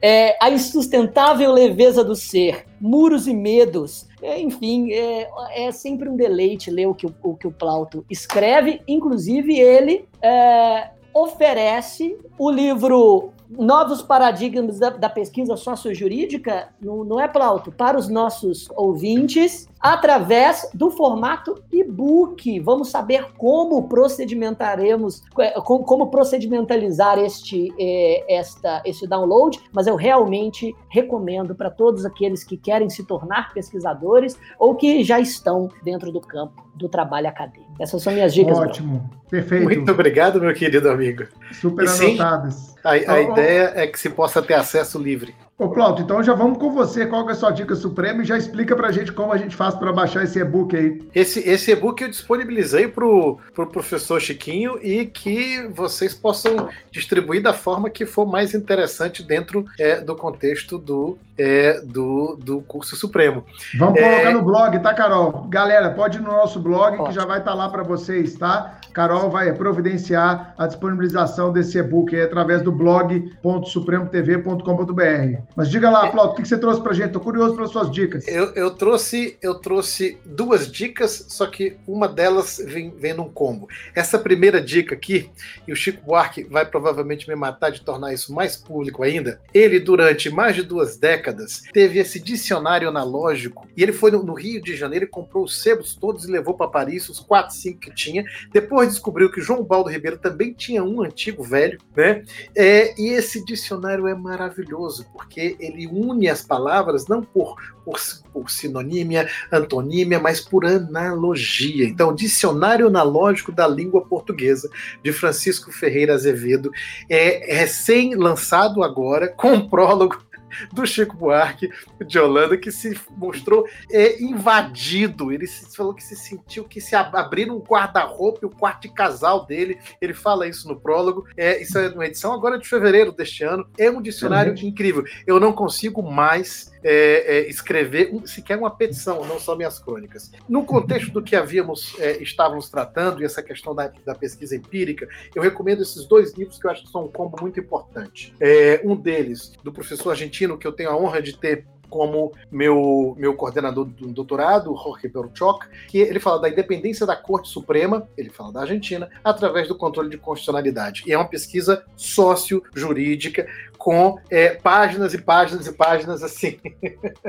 É, a insustentável leveza do ser, muros e medos. É, enfim, é, é, sempre um deleite ler o que o, o, que o Plauto escreve. Inclusive, ele é, oferece o livro novos paradigmas da, da pesquisa sociojurídica, não, não é, Plauto? Para os nossos ouvintes, através do formato e-book. Vamos saber como procedimentaremos, é, como, procedimentalizar este, é, esta, este download, mas eu realmente recomendo para todos aqueles que querem se tornar pesquisadores ou que já estão dentro do campo do trabalho acadêmico. Essas são minhas dicas. Ótimo, Bruno. perfeito. Muito obrigado, meu querido amigo. Super e anotadas. Sim, a, a então, ideia é que se possa ter acesso livre. Ô, Plauto, então já vamos com você. Qual é a sua dica suprema e já explica pra gente como a gente faz para baixar esse e-book aí. Esse, esse e-book eu disponibilizei pro, pro professor Chiquinho e que vocês possam distribuir da forma que for mais interessante dentro é, do contexto do, é, do, do curso supremo. Vamos é... colocar no blog, tá, Carol? Galera, pode ir no nosso blog que já vai estar tá lá para vocês, tá? Carol vai providenciar a disponibilização desse e-book através do blog.supremotv.com.br. Mas diga lá, Flauto, o que você trouxe pra gente? Tô curioso pelas suas dicas. Eu, eu, trouxe, eu trouxe duas dicas, só que uma delas vem, vem num combo. Essa primeira dica aqui, e o Chico Buarque vai provavelmente me matar de tornar isso mais público ainda. Ele, durante mais de duas décadas, teve esse dicionário analógico, e ele foi no, no Rio de Janeiro e comprou os sebos todos e levou para Paris, os quatro, cinco que tinha. Depois descobriu que João Baldo Ribeiro também tinha um antigo velho, né? É, e esse dicionário é maravilhoso, porque porque ele une as palavras não por, por, por sinonímia, antonímia, mas por analogia. Então, Dicionário Analógico da Língua Portuguesa, de Francisco Ferreira Azevedo, é recém-lançado agora, com prólogo do Chico Buarque de Holanda, que se mostrou é, invadido. Ele se, falou que se sentiu que se abriram um guarda-roupa e o quarto de casal dele. Ele fala isso no prólogo. É, isso é uma edição agora de fevereiro deste ano. É um dicionário uhum. incrível. Eu não consigo mais é, é, escrever um, sequer uma petição, não só minhas crônicas. No contexto do que havíamos é, estávamos tratando e essa questão da, da, pesquisa empírica, eu recomendo esses dois livros que eu acho que são um combo muito importante. É, um deles, do professor argentino, que eu tenho a honra de ter como meu, meu coordenador do doutorado, Jorge Belchok, que ele fala da independência da Corte Suprema, ele fala da Argentina, através do controle de constitucionalidade. E é uma pesquisa sócio-jurídica com é, páginas e páginas e páginas assim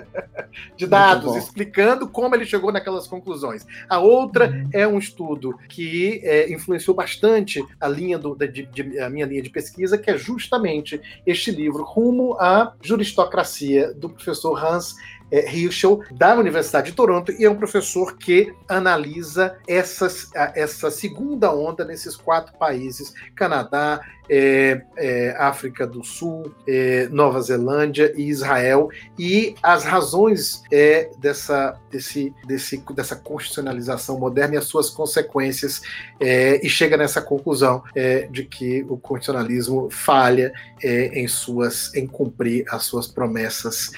de dados explicando como ele chegou naquelas conclusões. A outra uhum. é um estudo que é, influenciou bastante a linha do, de, de, a minha linha de pesquisa, que é justamente este livro Rumo à Juristocracia do professor Hans é, da Universidade de Toronto, e é um professor que analisa essas, essa segunda onda nesses quatro países: Canadá, é, é, África do Sul, é, Nova Zelândia e Israel, e as razões é, dessa, desse, desse, dessa constitucionalização moderna e as suas consequências, é, e chega nessa conclusão é, de que o constitucionalismo falha em, suas, em cumprir as suas promessas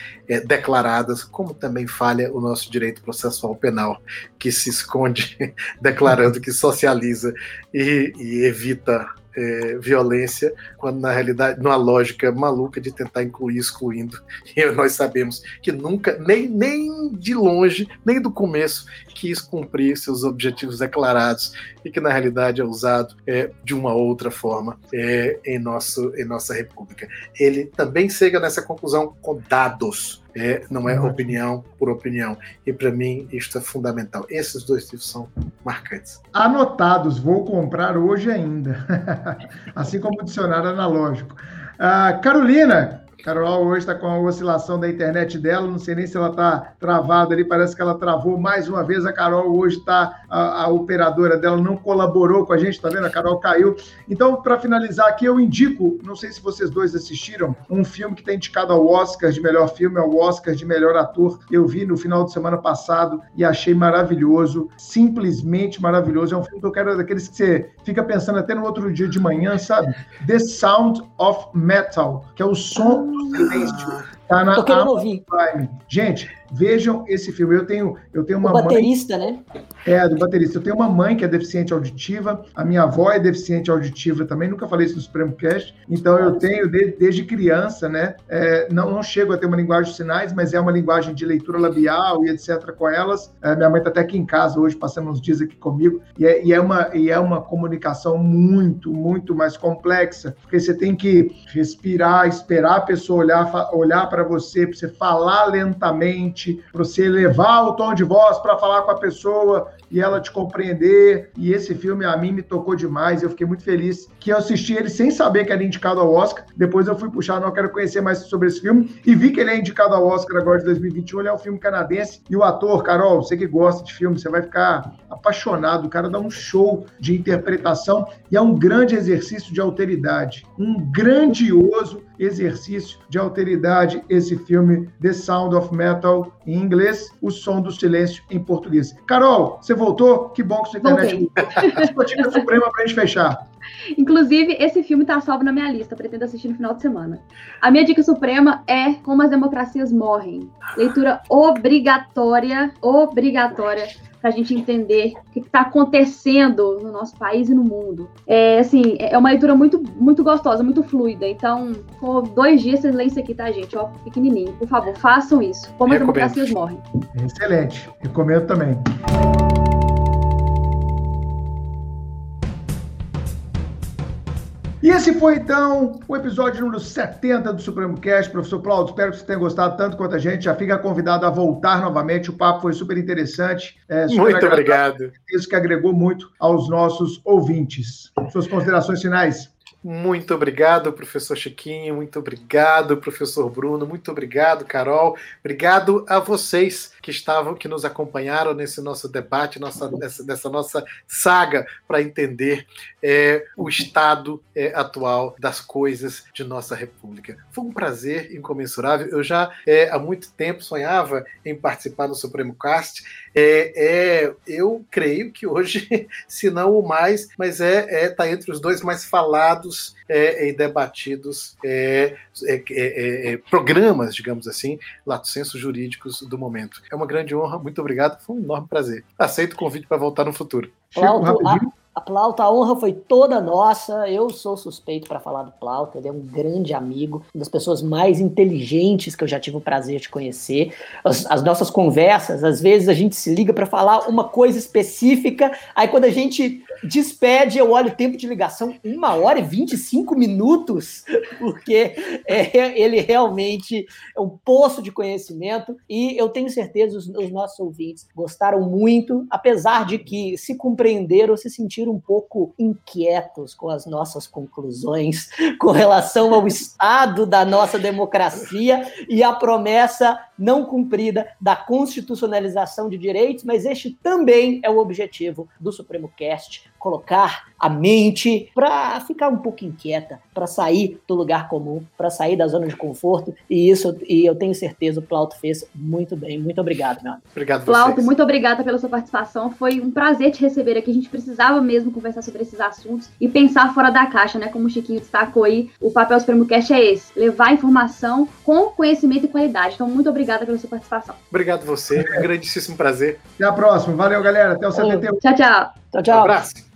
declaradas, como também falha o nosso direito processual penal, que se esconde declarando que socializa e, e evita é, violência, quando na realidade, numa lógica maluca de tentar incluir excluindo. E nós sabemos que nunca, nem, nem de longe, nem do começo, quis cumprir seus objetivos declarados e que na realidade é usado é, de uma outra forma é, em, nosso, em nossa república. Ele também chega nessa conclusão com dados. É, não é opinião por opinião. E para mim isto é fundamental. Esses dois livros são marcantes. Anotados, vou comprar hoje ainda. assim como o dicionário analógico. Uh, Carolina, Carol hoje está com a oscilação da internet dela, não sei nem se ela está travada ali, parece que ela travou mais uma vez. A Carol hoje está, a, a, operadora dela não colaborou com a gente, tá vendo? A Carol caiu. Então, para finalizar aqui, eu indico, não sei se vocês dois assistiram, um filme que tem indicado ao Oscar de melhor filme, ao Oscar de melhor ator. Eu vi no final de semana passado e achei maravilhoso, simplesmente maravilhoso. É um filme que eu quero, daqueles que você fica pensando até no outro dia de manhã, sabe? The Sound of Metal, que é o som do silêncio. Tá na Amazon Prime. Gente, Vejam esse filme. Eu tenho, eu tenho uma o baterista, mãe, né? É, do baterista. Eu tenho uma mãe que é deficiente auditiva, a minha avó é deficiente auditiva também, nunca falei isso no Supremo Cast. Então eu tenho de, desde criança, né? É, não, não chego a ter uma linguagem de sinais, mas é uma linguagem de leitura labial e etc. com elas. É, minha mãe está até aqui em casa hoje, passando uns dias aqui comigo, e é, e é, uma, e é uma comunicação muito, muito mais complexa, porque você tem que respirar, esperar a pessoa olhar, olhar para você, para você falar lentamente para você elevar o tom de voz para falar com a pessoa e ela te compreender. E esse filme a mim me tocou demais. Eu fiquei muito feliz que eu assisti ele sem saber que era indicado ao Oscar. Depois eu fui puxar, não quero conhecer mais sobre esse filme e vi que ele é indicado ao Oscar agora de 2021. Ele é um filme canadense e o ator, Carol, você que gosta de filme, você vai ficar apaixonado. O cara dá um show de interpretação e é um grande exercício de alteridade, um grandioso exercício de alteridade esse filme The Sound of Metal em inglês, O Som do Silêncio em português. Carol, você voltou? Que bom que sua internet Sua dica suprema para a gente fechar. Inclusive, esse filme está salvo na minha lista, pretendo assistir no final de semana. A minha dica suprema é Como as Democracias Morrem. Leitura obrigatória, obrigatória para a gente entender o que está acontecendo no nosso país e no mundo. É assim, é uma leitura muito, muito gostosa, muito fluida. Então, por dois dias vocês leem isso aqui, tá, gente? Ó, pequenininho. Por favor, façam isso. Como as democracias morrem. Excelente. Recomendo também. E esse foi então o episódio número 70 do Supremo Cast. Professor Claudio, espero que você tenha gostado tanto quanto a gente. Já fica convidado a voltar novamente. O papo foi super interessante. É, super muito obrigado. Isso que agregou muito aos nossos ouvintes. Suas considerações finais. Muito obrigado, professor Chiquinho. Muito obrigado, professor Bruno. Muito obrigado, Carol. Obrigado a vocês que estavam, que nos acompanharam nesse nosso debate, nossa, nessa, nessa nossa saga para entender é, o estado é, atual das coisas de nossa República. Foi um prazer incomensurável. Eu já é, há muito tempo sonhava em participar do Supremo Cast. É, é, eu creio que hoje, se não o mais, mas é está é, entre os dois mais falados é, e debatidos é, é, programas, digamos assim, lato senso jurídicos do momento. É uma grande honra, muito obrigado, foi um enorme prazer. Aceito o convite para voltar no futuro. Chico, a Plauta, a honra foi toda nossa. Eu sou suspeito para falar do Plauta. Ele é um grande amigo, uma das pessoas mais inteligentes que eu já tive o prazer de conhecer. As, as nossas conversas, às vezes a gente se liga para falar uma coisa específica, aí quando a gente despede, eu olho o tempo de ligação, uma hora e 25 minutos, porque é, ele realmente é um poço de conhecimento e eu tenho certeza os, os nossos ouvintes gostaram muito, apesar de que se compreenderam, se sentiram um pouco inquietos com as nossas conclusões com relação ao estado da nossa democracia e a promessa não cumprida da constitucionalização de direitos, mas este também é o objetivo do Supremo Cast, colocar a mente para ficar um pouco inquieta, para sair do lugar comum, para sair da zona de conforto, e isso e eu tenho certeza o Plauto fez muito bem. Muito obrigado, meu amigo. Obrigado Plauto, muito obrigada pela sua participação. Foi um prazer te receber aqui. A gente precisava mesmo conversar sobre esses assuntos e pensar fora da caixa, né? Como o Chiquinho destacou aí, o papel do Supremo Cast é esse: levar informação com conhecimento e qualidade. Então, muito obrigada pela sua participação. Obrigado você, um grandíssimo prazer. Até a próxima. Valeu, galera. Até o 71. Tchau, tchau. Tchau, tchau. Um abraço.